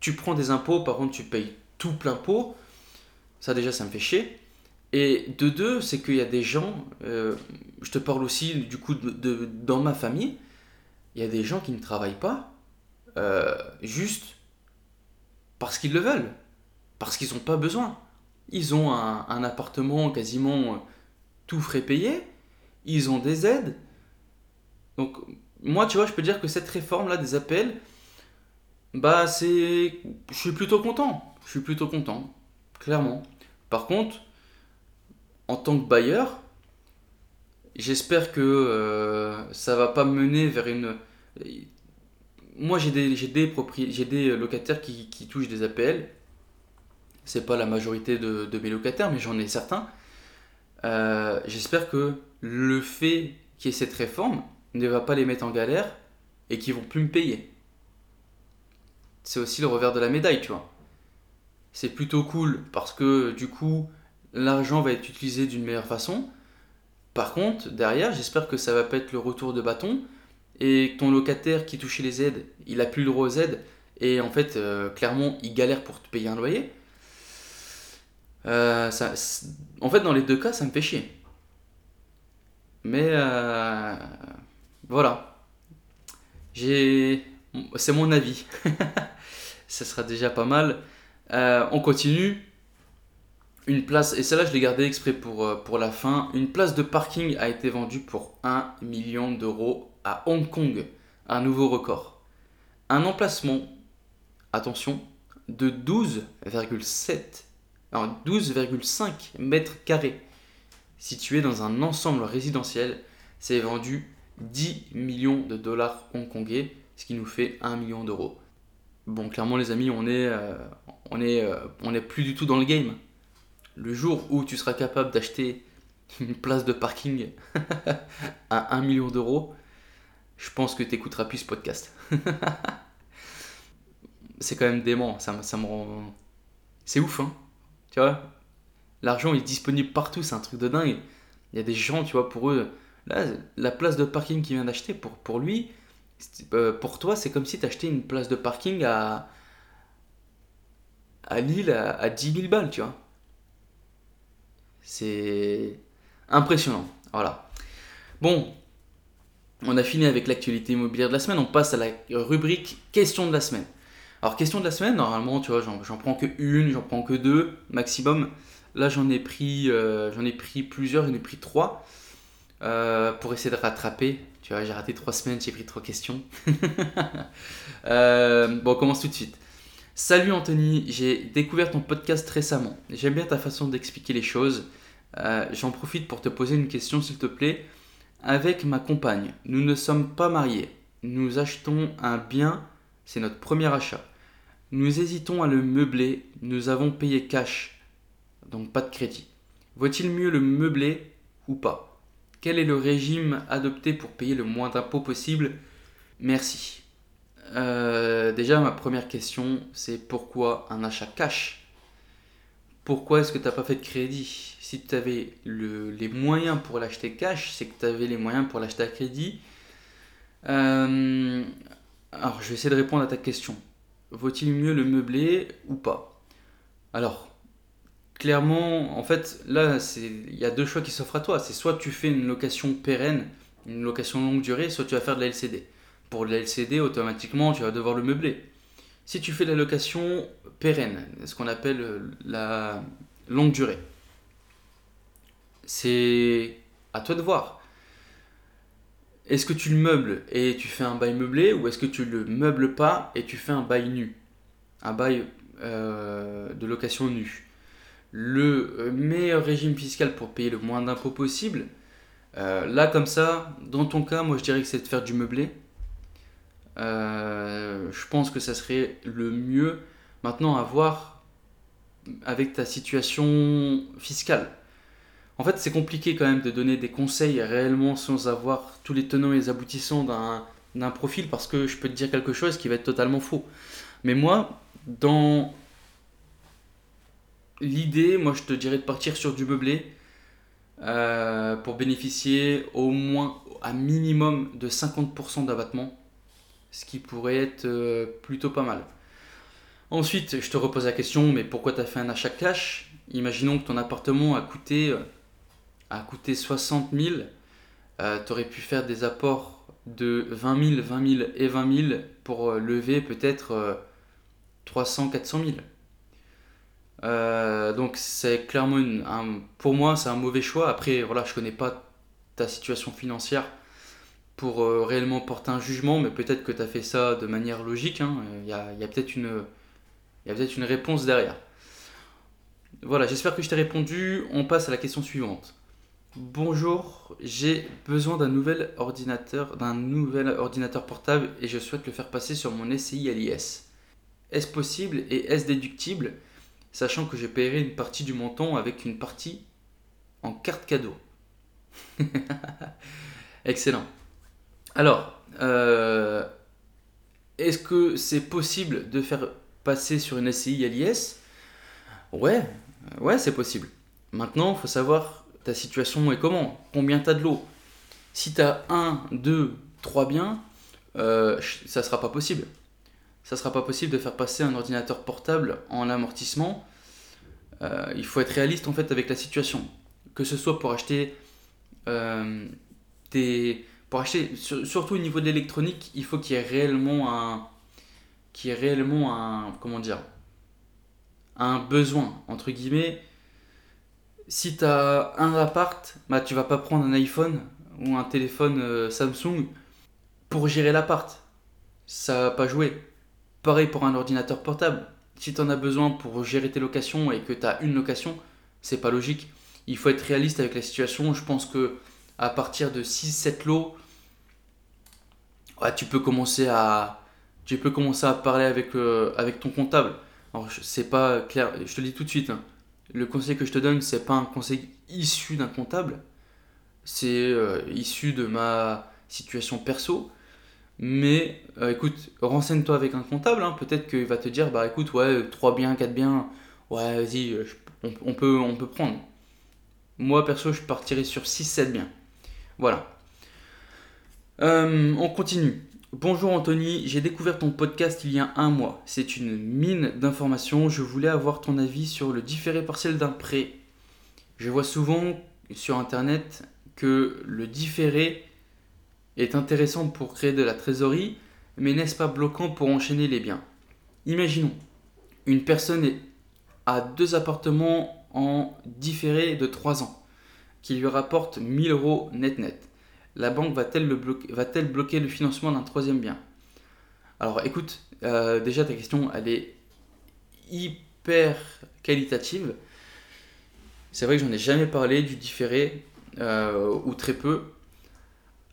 tu prends des impôts, par contre, tu payes tout plein pot ça déjà, ça me fait chier. Et de deux, c'est qu'il y a des gens, euh, je te parle aussi du coup de, dans ma famille, il y a des gens qui ne travaillent pas euh, juste parce qu'ils le veulent, parce qu'ils n'ont pas besoin. Ils ont un, appartement quasiment euh, tout frais payé, ils ont des aides. Donc moi, tu vois, je peux dire que cette réforme-là des appels, bah c'est... Je suis plutôt content. Je suis plutôt content clairement. Par contre, en tant que bailleur, j'espère que euh, ça va pas mener vers une. Moi, j'ai des, j'ai des, j'ai des locataires qui, qui, touchent des APL. C'est pas la majorité de, de mes locataires, mais j'en ai certains. Euh, j'espère que le fait qu'il y ait cette réforme ne va pas les mettre en galère et qu'ils vont plus me payer. C'est aussi le revers de la médaille, tu vois c'est plutôt cool parce que du coup, l'argent va être utilisé d'une meilleure façon. Par contre, derrière, j'espère que ça va pas être le retour de bâton et ton locataire qui touchait les aides, il a plus le droit aux aides et en fait, euh, clairement, il galère pour te payer un loyer. Euh, en fait, dans les deux cas, ça me fait chier. Mais euh, voilà. C'est mon avis. ça sera déjà pas mal. Euh, on continue. Une place, et celle-là je l'ai gardée exprès pour, euh, pour la fin. Une place de parking a été vendue pour 1 million d'euros à Hong Kong. Un nouveau record. Un emplacement, attention, de 12,7, 12,5 mètres carrés, situé dans un ensemble résidentiel, s'est vendu 10 millions de dollars hongkongais, ce qui nous fait 1 million d'euros. Bon, clairement, les amis, on est, euh, on est, euh, on est plus du tout dans le game. Le jour où tu seras capable d'acheter une place de parking à 1 million d'euros, je pense que tu écouteras plus ce podcast. c'est quand même dément, ça, ça, me rend, C'est ouf, hein. Tu vois? L'argent est disponible partout, c'est un truc de dingue. Il y a des gens, tu vois, pour eux, là, la place de parking qu'il vient d'acheter, pour, pour lui, euh, pour toi, c'est comme si tu achetais une place de parking à, à Lille à, à 10 000 balles, tu vois. C'est impressionnant. Voilà. Bon, on a fini avec l'actualité immobilière de la semaine. On passe à la rubrique question de la semaine. Alors, question de la semaine, normalement, tu vois, j'en prends que une, j'en prends que deux maximum. Là, j'en ai pris, euh, j'en ai pris plusieurs, j'en ai pris trois euh, pour essayer de rattraper. Tu vois, j'ai raté trois semaines, j'ai pris trois questions. Euh, bon, on commence tout de suite. Salut Anthony, j'ai découvert ton podcast récemment. J'aime bien ta façon d'expliquer les choses. J'en profite pour te poser une question, s'il te plaît. Avec ma compagne, nous ne sommes pas mariés. Nous achetons un bien, c'est notre premier achat. Nous hésitons à le meubler, nous avons payé cash donc pas de crédit. Vaut-il mieux le meubler ou pas? Quel est le régime adopté pour payer le moins d'impôts possible? Merci. Euh, déjà, ma première question, c'est pourquoi un achat cash? Pourquoi est-ce que tu n'as pas fait de crédit? Si tu avais les moyens pour l'acheter cash, c'est que tu avais les moyens pour l'acheter à crédit. Euh, alors, je vais essayer de répondre à ta question. Vaut-il mieux le meubler ou pas? Alors, clairement, en fait, là, il y a deux choix qui s'offrent à toi. C'est soit tu fais une location pérenne, une location longue durée, soit tu vas faire de la LCD. Pour la LCD, automatiquement, tu vas devoir le meubler. Si tu fais la location pérenne, ce qu'on appelle euh, la longue durée, c'est à toi de voir. Est-ce que tu le meubles et tu fais un bail meublé ou est-ce que tu le meubles pas et tu fais un bail nu Un bail euh, de location nue? Le euh, meilleur régime fiscal pour payer le moins d'impôts possible. Là, comme ça, dans ton cas, moi je dirais que c'est de faire du meublé. Euh, je pense que ça serait le mieux. Maintenant, à voir avec ta situation fiscale. En fait, c'est compliqué quand même de donner des conseils réellement sans avoir tous les tenants et les aboutissants d'un profil parce que je peux te dire quelque chose qui va être totalement faux. Mais moi, dans l'idée, moi je te dirais de partir sur du meublé euh, pour bénéficier au moins à minimum de 50% d'abattement, ce qui pourrait être euh, plutôt pas mal. Ensuite, je te repose la question, mais pourquoi tu as fait un achat cash? Imaginons que ton appartement a coûté, euh, a coûté 60 000, tu aurais pu faire des apports de 20 000, 20 000 et 20 000 pour lever peut-être 300, 400 000. Euh, donc c'est clairement pour moi c'est un mauvais choix. Après voilà, je connais pas ta situation financière pour euh, réellement porter un jugement, mais peut-être que tu as fait ça de manière logique. Hein. Il y a, y a peut-être une réponse derrière. Voilà, j'espère que je t'ai répondu. On passe à la question suivante. Bonjour, j'ai besoin d'un nouvel ordinateur, d'un nouvel ordinateur portable et je souhaite le faire passer sur mon SCI LIS. Est-ce possible et est-ce déductible sachant que je paierai une partie du montant avec une partie en carte cadeau? Excellent. Alors, euh, est-ce que c'est possible de faire passer sur une SCI à l'IS Ouais, ouais, c'est possible. Maintenant, il faut savoir ta situation est comment, combien tu as de l'eau? Si tu as 1, 2, 3 biens, euh, ça ne sera pas possible ça sera pas possible de faire passer un ordinateur portable en amortissement. Euh, il faut être réaliste en fait avec la situation. Que ce soit pour acheter euh, des. Pour acheter, surtout au niveau de l'électronique, il faut qu'il y ait réellement un. Qu'il y ait réellement un. Comment dire Un besoin, entre guillemets. Si tu as un appart, bah, tu vas pas prendre un iPhone ou un téléphone euh, Samsung pour gérer l'appart. Ça va pas jouer Pareil pour un ordinateur portable. Si tu en as besoin pour gérer tes locations et que tu as une location, c'est pas logique. Il faut être réaliste avec la situation. Je pense que à partir de 6-7 lots, tu peux commencer à tu peux commencer à parler avec, euh, avec ton comptable. Alors c'est pas clair, je te le dis tout de suite. Hein. Le conseil que je te donne, c'est pas un conseil issu d'un comptable. C'est euh, issu de ma situation perso. Mais euh, écoute, renseigne-toi avec un comptable. Hein. Peut-être qu'il va te dire bah écoute, ouais, 3 biens, 4 biens, ouais, vas-y, euh, on, peut, on peut prendre. Moi, perso, je partirais sur 6-7 biens. Voilà. Euh, on continue. Bonjour Anthony, j'ai découvert ton podcast il y a un mois. C'est une mine d'informations. Je voulais avoir ton avis sur le différé partiel d'un prêt. Je vois souvent sur internet que le différé est intéressant pour créer de la trésorerie, mais n'est-ce pas bloquant pour enchaîner les biens? Imaginons, une personne a deux appartements en différé de 3 ans, qui lui rapportent 1000 euros net net. La banque va-t-elle bloquer, bloquer le financement d'un troisième bien? Alors écoute, euh, déjà ta question, elle est hyper qualitative. C'est vrai que j'en ai jamais parlé du différé, euh, ou très peu.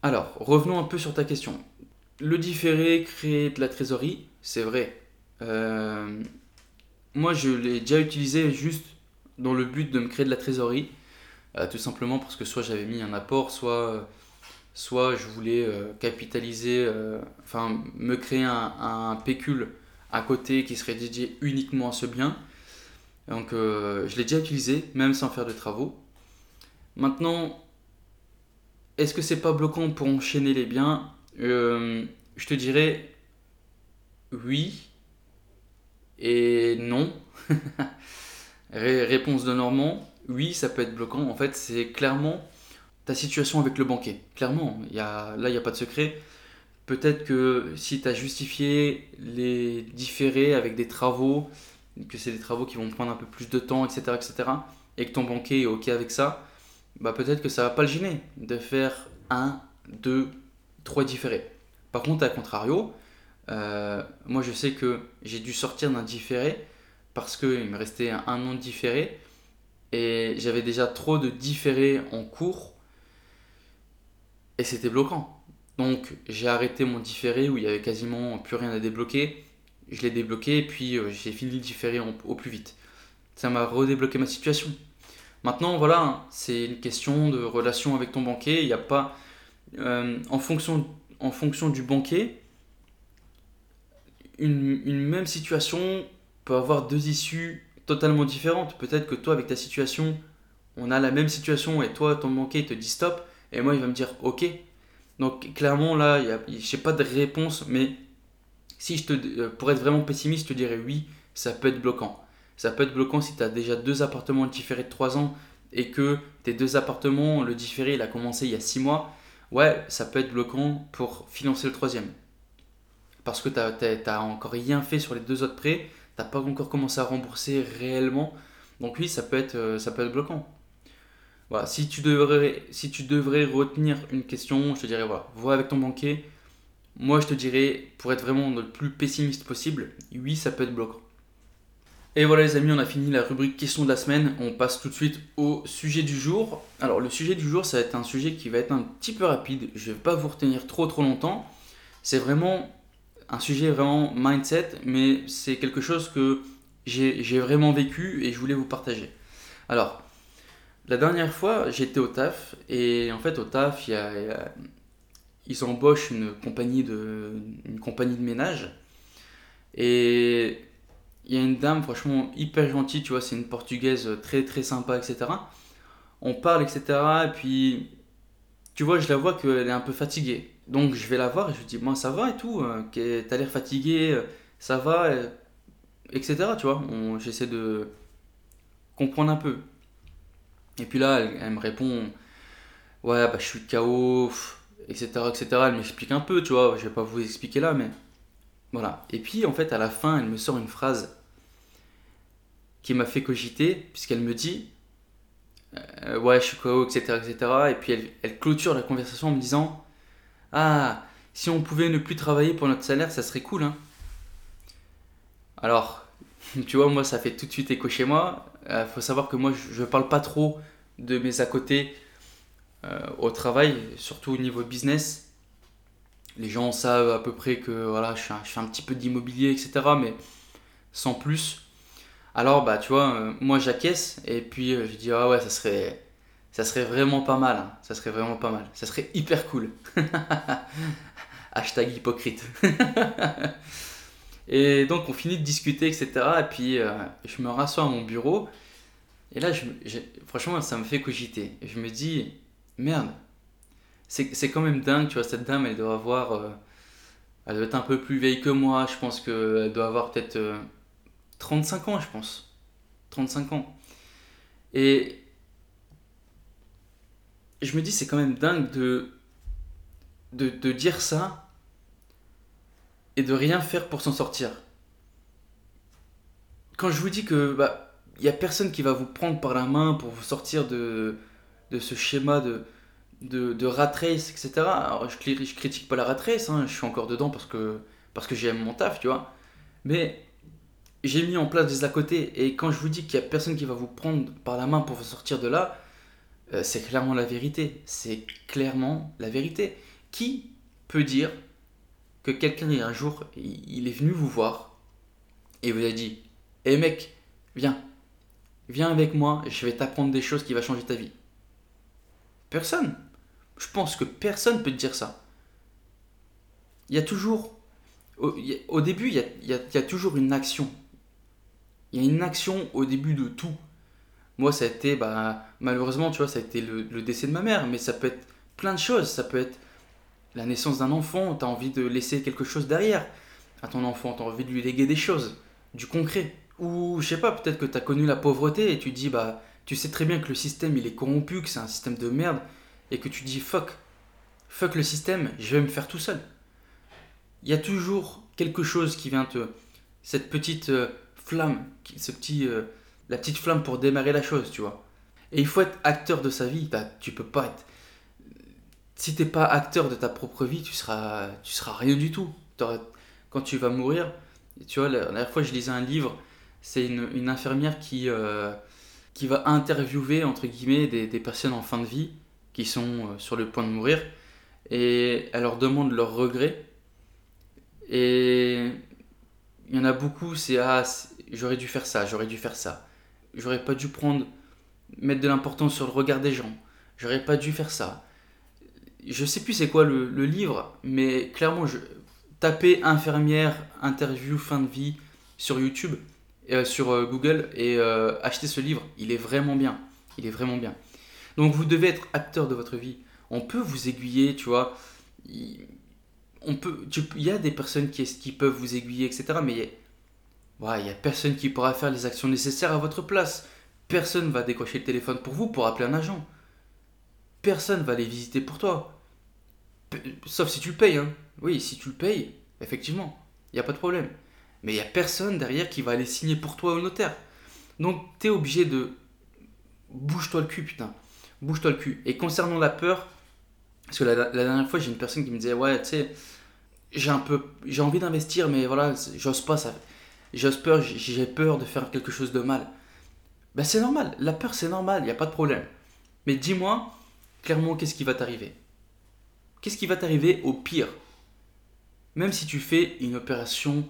Alors, revenons un peu sur ta question. Le différé crée de la trésorerie, c'est vrai. Euh, moi, je l'ai déjà utilisé juste dans le but de me créer de la trésorerie. Euh, tout simplement parce que soit j'avais mis un apport, soit, soit je voulais capitaliser, enfin me créer un, un, pécule à côté qui serait dédié uniquement à ce bien. Donc je l'ai déjà utilisé, même sans faire de travaux. Maintenant, est-ce que c'est pas bloquant pour enchaîner les biens? Euh, Je te dirais oui et non. Réponse de Normand, oui, ça peut être bloquant. En fait, c'est clairement ta situation avec le banquier. Clairement, y a, là, il n'y a pas de secret. Peut-être que si tu as justifié les différés avec des travaux, que c'est des travaux qui vont prendre un peu plus de temps, etc., etc., et que ton banquier est OK avec ça, bah peut-être que ça va pas le gêner de faire un, deux, trois différés. Par contre, à contrario, euh, moi je sais que j'ai dû sortir d'un différé parce qu'il me restait un, an de différé et j'avais déjà trop de différés en cours et c'était bloquant. Donc j'ai arrêté mon différé où il y avait quasiment plus rien à débloquer. Je l'ai débloqué et puis euh, j'ai fini le différé au plus vite. Ça m'a redébloqué ma situation. Maintenant, voilà, c'est une question de relation avec ton banquier. Il n'y a pas. Euh, en, fonction, en fonction du banquier, une, même situation peut avoir deux issues totalement différentes. Peut-être que toi, avec ta situation, on a la même situation et toi, ton banquier te dit stop, et moi, il va me dire ok. Donc, clairement, là, je n'ai pas de réponse, mais si je te, euh, pour être vraiment pessimiste, je te dirais oui, ça peut être bloquant. Ça peut être bloquant si tu as déjà deux appartements différés de 3 ans et que tes deux appartements, le différé, il a commencé il y a 6 mois. Ouais, ça peut être bloquant pour financer le troisième. Parce que tu n'as encore rien fait sur les deux autres prêts, tu n'as pas encore commencé à rembourser réellement. Donc oui, ça peut être, euh, ça peut être bloquant. Voilà, si tu, devrais, si tu devrais retenir une question, je te dirais, voilà, vois avec ton banquier. Moi, je te dirais, pour être vraiment le plus pessimiste possible, oui, ça peut être bloquant. Et voilà les amis, on a fini la rubrique question de la semaine. On passe tout de suite au sujet du jour. Alors le sujet du jour, ça va être un sujet qui va être un petit peu rapide. Je ne vais pas vous retenir trop trop longtemps. C'est vraiment un sujet vraiment mindset, mais c'est quelque chose que j'ai vraiment vécu et je voulais vous partager. Alors, la dernière fois, j'étais au taf et en fait au taf, il ils embauchent une compagnie de, une compagnie de ménage et il y a une dame, franchement, hyper gentille, tu vois, c'est une portugaise très très sympa, etc. On parle, etc. Et puis, tu vois, je la vois qu'elle est un peu fatiguée. Donc, je vais la voir et je lui dis, moi, ça va et tout, euh, t'as l'air fatiguée, euh, ça va, etc. Tu vois, j'essaie de comprendre un peu. Et puis là, elle, me répond, ouais, bah, je suis KO, etc., etc. Elle m'explique un peu, tu vois, je vais pas vous expliquer là, mais voilà. Et puis, en fait, à la fin, elle me sort une phrase qui m'a fait cogiter, puisqu'elle me dit euh, Ouais, je suis KO, etc., etc. Et puis, elle, clôture la conversation en me disant Ah, si on pouvait ne plus travailler pour notre salaire, ça serait cool, hein. Alors, tu vois, moi, ça fait tout de suite écho chez moi. Il euh, faut savoir que moi, je ne parle pas trop de mes à côté euh, au travail, surtout au niveau business les gens savent à peu près que voilà, je, fais un, petit peu d'immobilier, etc. Mais sans plus. Alors, bah, tu vois, euh, moi j'acquiesce et puis je dis, ah ouais, ça serait, ça serait vraiment pas mal. Hein. Ça serait vraiment pas mal. Ça serait hyper cool. Hashtag hypocrite. Et donc on finit de discuter, etc. Et puis euh, je me rassois à mon bureau. Et là, je, franchement, ça me fait cogiter. Je me dis, merde, c'est quand même dingue, tu vois, cette dame, elle doit avoir... Euh, elle doit être un peu plus vieille que moi, je pense qu'elle doit avoir peut-être 35 ans, je pense. 35 ans. Et je me dis, c'est quand même dingue de, de, dire ça et de rien faire pour s'en sortir. Quand je vous dis que bah, il n'y a personne qui va vous prendre par la main pour vous sortir de, de ce schéma de, de, de rat race, etc. Alors, je, je critique pas la rat race, hein, je suis encore dedans parce que, parce que j'aime mon taf, tu vois. Mais j'ai mis en place des à côté. Et quand je vous dis qu'il n'y a personne qui va vous prendre par la main pour vous sortir de là, euh, c'est clairement la vérité. C'est clairement la vérité. Qui peut dire que quelqu'un, un jour, il est venu vous voir et vous a dit Hé hey mec, viens, viens avec moi, je vais t'apprendre des choses qui vont changer ta vie. Personne. Je pense que personne peut te dire ça. Il y a toujours, au, début, il y a, toujours une action. Il y a une action au début de tout. Moi, ça a été, bah, malheureusement, tu vois, ça a été le, décès de ma mère, mais ça peut être plein de choses. Ça peut être la naissance d'un enfant, tu as envie de laisser quelque chose derrière à ton enfant, tu envie de lui léguer des choses, du concret. Ou je sais pas, peut-être que tu as connu la pauvreté et tu dis bah tu sais très bien que le système il est corrompu, que c'est un système de merde et que tu dis fuck, fuck le système, je vais me faire tout seul. Il y a toujours quelque chose qui vient te cette petite euh, flamme, ce petit euh, la petite flamme pour démarrer la chose, tu vois. Et il faut être acteur de sa vie, tu peux pas être si t'es pas acteur de ta propre vie, tu seras, tu seras rien du tout. Quand tu vas mourir, tu vois, la dernière fois je lisais un livre, c'est une, une, infirmière qui, euh, qui va interviewer, entre guillemets, des, des, personnes en fin de vie qui sont euh, sur le point de mourir, et elle leur demande leurs regrets. Et il y en a beaucoup, c'est ah, j'aurais dû faire ça, j'aurais dû faire ça. J'aurais pas dû prendre, mettre de l'importance sur le regard des gens. J'aurais pas dû faire ça je sais plus c'est quoi le, livre, mais clairement, je tapez infirmière interview fin de vie sur YouTube, euh, sur euh, Google et euh, achetez ce livre. Il est vraiment bien. Il est vraiment bien. Donc vous devez être acteur de votre vie. On peut vous aiguiller, tu vois. Il, on peut, il y a des personnes qui, qui peuvent vous aiguiller, etc. Mais il n'y a personne qui pourra faire les actions nécessaires à votre place. Personne va décrocher le téléphone pour vous pour appeler un agent. Personne va les visiter pour toi. Sauf si tu le payes. Hein. Oui, si tu le payes, effectivement, il n'y a pas de problème. Mais il n'y a personne derrière qui va aller signer pour toi au notaire. Donc, tu es obligé de... Bouge-toi le cul, putain. Bouge-toi le cul. Et concernant la peur, parce que la, dernière fois, j'ai une personne qui me disait, ouais, tu sais, j'ai un peu... J'ai envie d'investir, mais voilà, j'ose pas, ça... J'ose peur, j'ai peur de faire quelque chose de mal. Ben c'est normal, la peur c'est normal, il n'y a pas de problème. Mais dis-moi, clairement, qu'est-ce qui va t'arriver? Qu'est-ce qui va t'arriver au pire? Même si tu fais une opération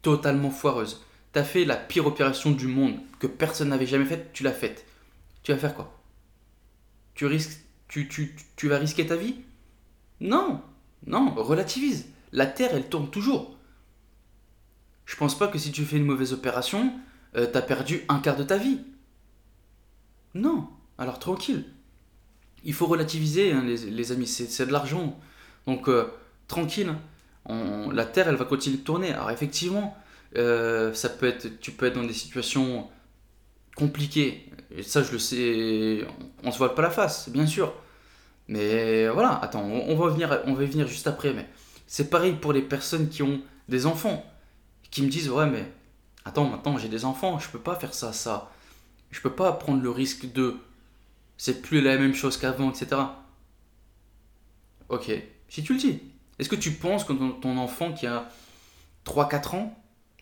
totalement foireuse, tu as fait la pire opération du monde que personne n'avait jamais faite, tu l'as faite. Tu vas faire quoi? Tu, risques, tu, tu, tu vas risquer ta vie? Non, non, relativise. La Terre, elle tourne toujours. Je pense pas que si tu fais une mauvaise opération, euh, tu as perdu un quart de ta vie. Non, alors tranquille il faut relativiser, hein, les, amis, c'est de l'argent. Donc, euh, tranquille, la Terre, elle va continuer de tourner. Alors, effectivement, euh, ça tu peux être dans des situations compliquées. Et ça, je le sais, on se voit pas la face, bien sûr. Mais voilà, attends, on, va, venir, on va venir juste après. Mais c'est pareil pour les personnes qui ont des enfants, qui me disent, ouais, mais attends, maintenant j'ai des enfants, je peux pas faire ça, ça. Je peux pas prendre le risque de c'est plus la même chose qu'avant, etc. Ok, si tu le dis. Est-ce que tu penses que ton, enfant qui a 3-4 ans,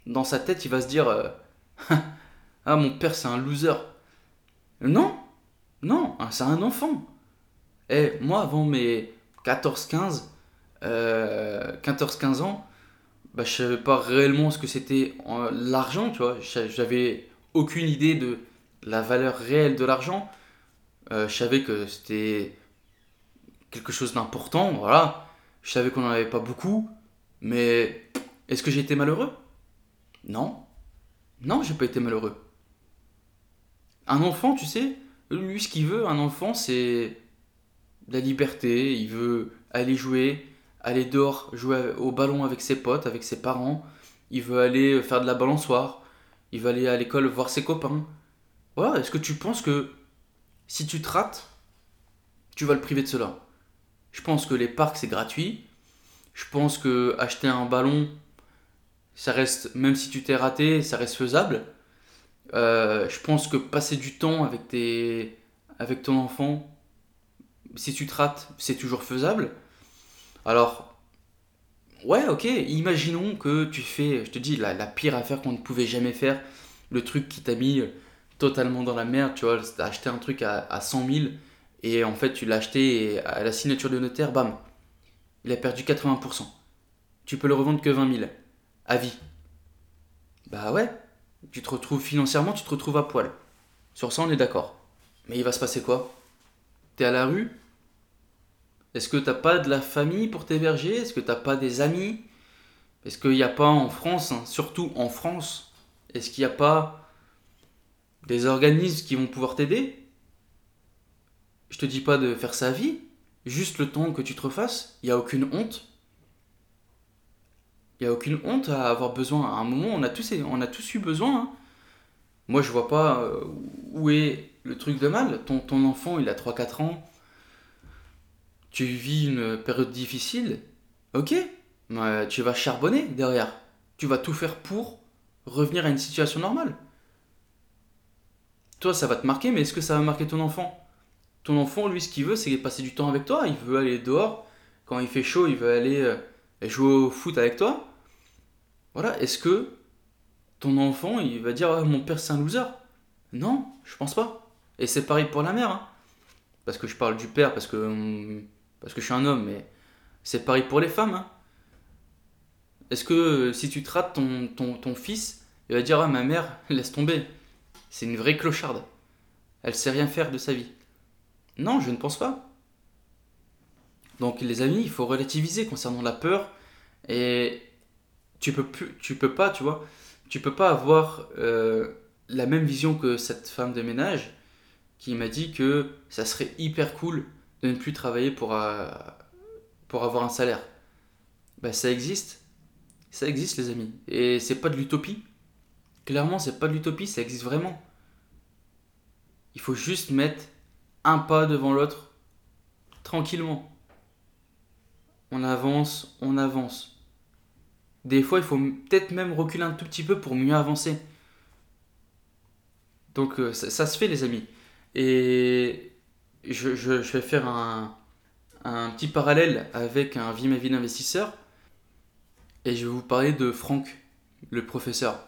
dans sa tête, il va se dire euh, Ah, mon père, c'est un loser Non, non, hein, c'est un enfant. Et eh, moi, avant mes 14-15 euh, 14-15 ans, bah, je savais pas réellement ce que c'était euh, l'argent, tu vois. J'avais aucune idée de la valeur réelle de l'argent. Euh, je savais que c'était quelque chose d'important, voilà. Je savais qu'on n'en avait pas beaucoup, mais est-ce que j'étais malheureux? Non. Non, j'ai pas été malheureux. Un enfant, tu sais, lui, ce qu'il veut, un enfant, c'est la liberté. Il veut aller jouer, aller dehors, jouer au ballon avec ses potes, avec ses parents. Il veut aller faire de la balançoire. Il veut aller à l'école voir ses copains. Voilà, est-ce que tu penses que si tu te rates, tu vas le priver de cela? Je pense que les parcs, c'est gratuit. Je pense que acheter un ballon, ça reste, même si tu t'es raté, ça reste faisable. Euh, je pense que passer du temps avec, tes, avec ton enfant, si tu te rates, c'est toujours faisable. Alors, ouais, ok, imaginons que tu fais, je te dis, la, pire affaire qu'on ne pouvait jamais faire, le truc qui t'a mis totalement dans la merde, tu vois, t'as acheté un truc à, à 100 000 et en fait tu l'as acheté et à la signature de notaire, bam, il a perdu 80%. Tu peux le revendre que 20 000, à vie. Bah ouais, tu te retrouves financièrement, tu te retrouves à poil. Sur ça, on est d'accord. Mais il va se passer quoi? T'es à la rue? Est-ce que t'as pas de la famille pour t'héberger Est-ce que t'as pas des amis? Est-ce qu'il n'y a pas en France, hein, surtout en France, est-ce qu'il n'y a pas des organismes qui vont pouvoir t'aider? Je te dis pas de faire sa vie, juste le temps que tu te refasses, il n'y a aucune honte. Il n'y a aucune honte à avoir besoin. À un moment, on a tous, eu besoin. Hein. Moi, je vois pas euh, où est le truc de mal. Ton, ton enfant, il a 3-4 ans. Tu vis une période difficile. Ok, tu vas charbonner derrière. Tu vas tout faire pour revenir à une situation normale. Toi, ça va te marquer, mais est-ce que ça va marquer ton enfant? Ton enfant, lui, ce qu'il veut, c'est passer du temps avec toi. Il veut aller dehors. Quand il fait chaud, il veut aller euh, jouer au foot avec toi. Voilà, est-ce que ton enfant, il va dire mon père c'est un loser? Non, je pense pas. Et c'est pareil pour la mère. Hein. Parce que je parle du père, parce que, parce que je suis un homme, mais c'est pareil pour les femmes. Hein. Est-ce que si tu traites ton, ton, ton, fils, il va dire ah, ma mère, laisse tomber. C'est une vraie clocharde. Elle sait rien faire de sa vie. Non, je ne pense pas. Donc les amis, il faut relativiser concernant la peur et tu peux peux pas, tu vois, tu peux pas avoir euh, la même vision que cette femme de ménage qui m'a dit que ça serait hyper cool de ne plus travailler pour, euh, pour avoir un salaire. Ben, ça existe, ça existe les amis, et c'est pas de l'utopie. Clairement, c'est pas de l'utopie, ça existe vraiment. Il faut juste mettre un pas devant l'autre, tranquillement. On avance, on avance. Des fois, il faut peut-être même reculer un tout petit peu pour mieux avancer. Donc euh, ça, se fait les amis. Et je, vais faire un, petit parallèle avec un Vie ma vie d'investisseur. Et je vais vous parler de Franck, le professeur.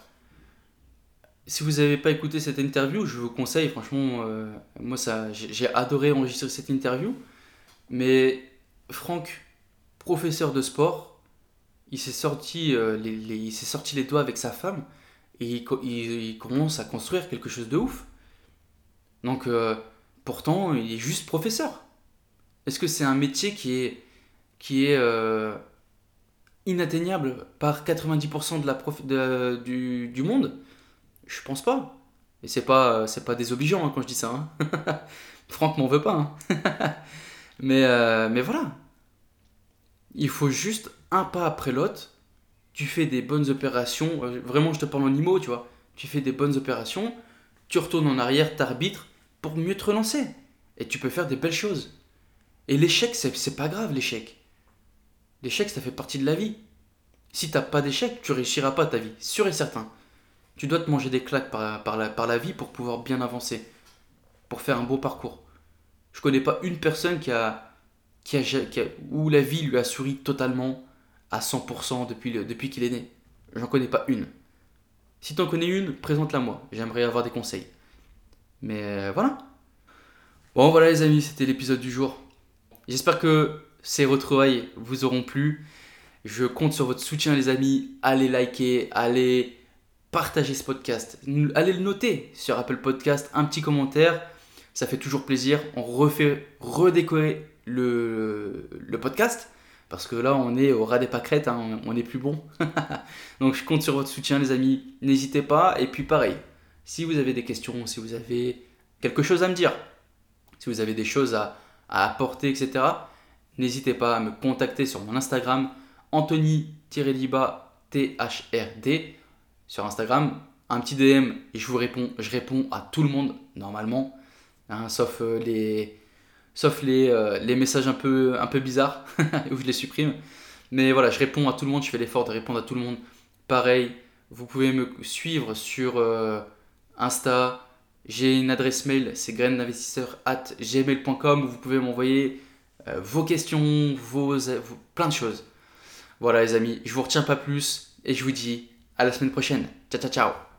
Si vous n'avez pas écouté cette interview, je vous conseille, franchement, euh, moi ça, j'ai adoré enregistrer cette interview. Mais Franck, professeur de sport, il s'est sorti, euh, les, doigts avec sa femme et il, commence à construire quelque chose de ouf. Donc, euh, pourtant, il est juste professeur. Est-ce que c'est un métier qui est, qui est euh, inatteignable par 90% de la prof, du, du, monde? Je pense pas. Et c'est pas, c'est pas désobligeant hein, quand je dis ça. Hein. Franck m'en veut pas. Hein. mais, mais voilà. Il faut juste un pas après l'autre, tu fais des bonnes opérations, euh, vraiment je te parle en IMO, tu vois, tu fais des bonnes opérations, tu retournes en arrière, t'arbitres pour mieux te relancer. Et tu peux faire des belles choses. Et l'échec, c'est pas grave, l'échec. L'échec, ça fait partie de la vie. Si t'as pas d'échec, tu réussiras pas ta vie, sûr et certain. Tu dois te manger des claques par, par, la, par la vie pour pouvoir bien avancer, pour faire un beau parcours. Je connais pas une personne qui a, qui a, qui où la vie lui a souri totalement, à 100% depuis, depuis qu'il est né. J'en connais pas une. Si t'en connais une, présente-la moi. J'aimerais avoir des conseils. Mais euh, voilà. Bon voilà les amis, c'était l'épisode du jour. J'espère que ces retrouvailles vous auront plu. Je compte sur votre soutien les amis. Allez liker, allez partager ce podcast. Allez le noter sur Apple Podcast, un petit commentaire. Ça fait toujours plaisir. On refait redécorer le, podcast. Parce que là, on est au ras des pâquerettes, hein, on est plus bon. Donc je compte sur votre soutien, les amis. N'hésitez pas. Et puis pareil, si vous avez des questions, si vous avez quelque chose à me dire, si vous avez des choses à, apporter, etc., n'hésitez pas à me contacter sur mon Instagram, Anthony-Liba THRD. Sur Instagram, un petit DM et je vous réponds. Je réponds à tout le monde, normalement. Hein, sauf euh, les, sauf les, euh, les messages un peu, un peu bizarres où je les supprime. Mais voilà, je réponds à tout le monde, je fais l'effort de répondre à tout le monde. Pareil, vous pouvez me suivre sur euh, Insta. J'ai une adresse mail, c'est at gmail.com où vous pouvez m'envoyer vos questions, vos, plein de choses. Voilà les amis, je vous retiens pas plus et je vous dis à la semaine prochaine. Ciao ciao ciao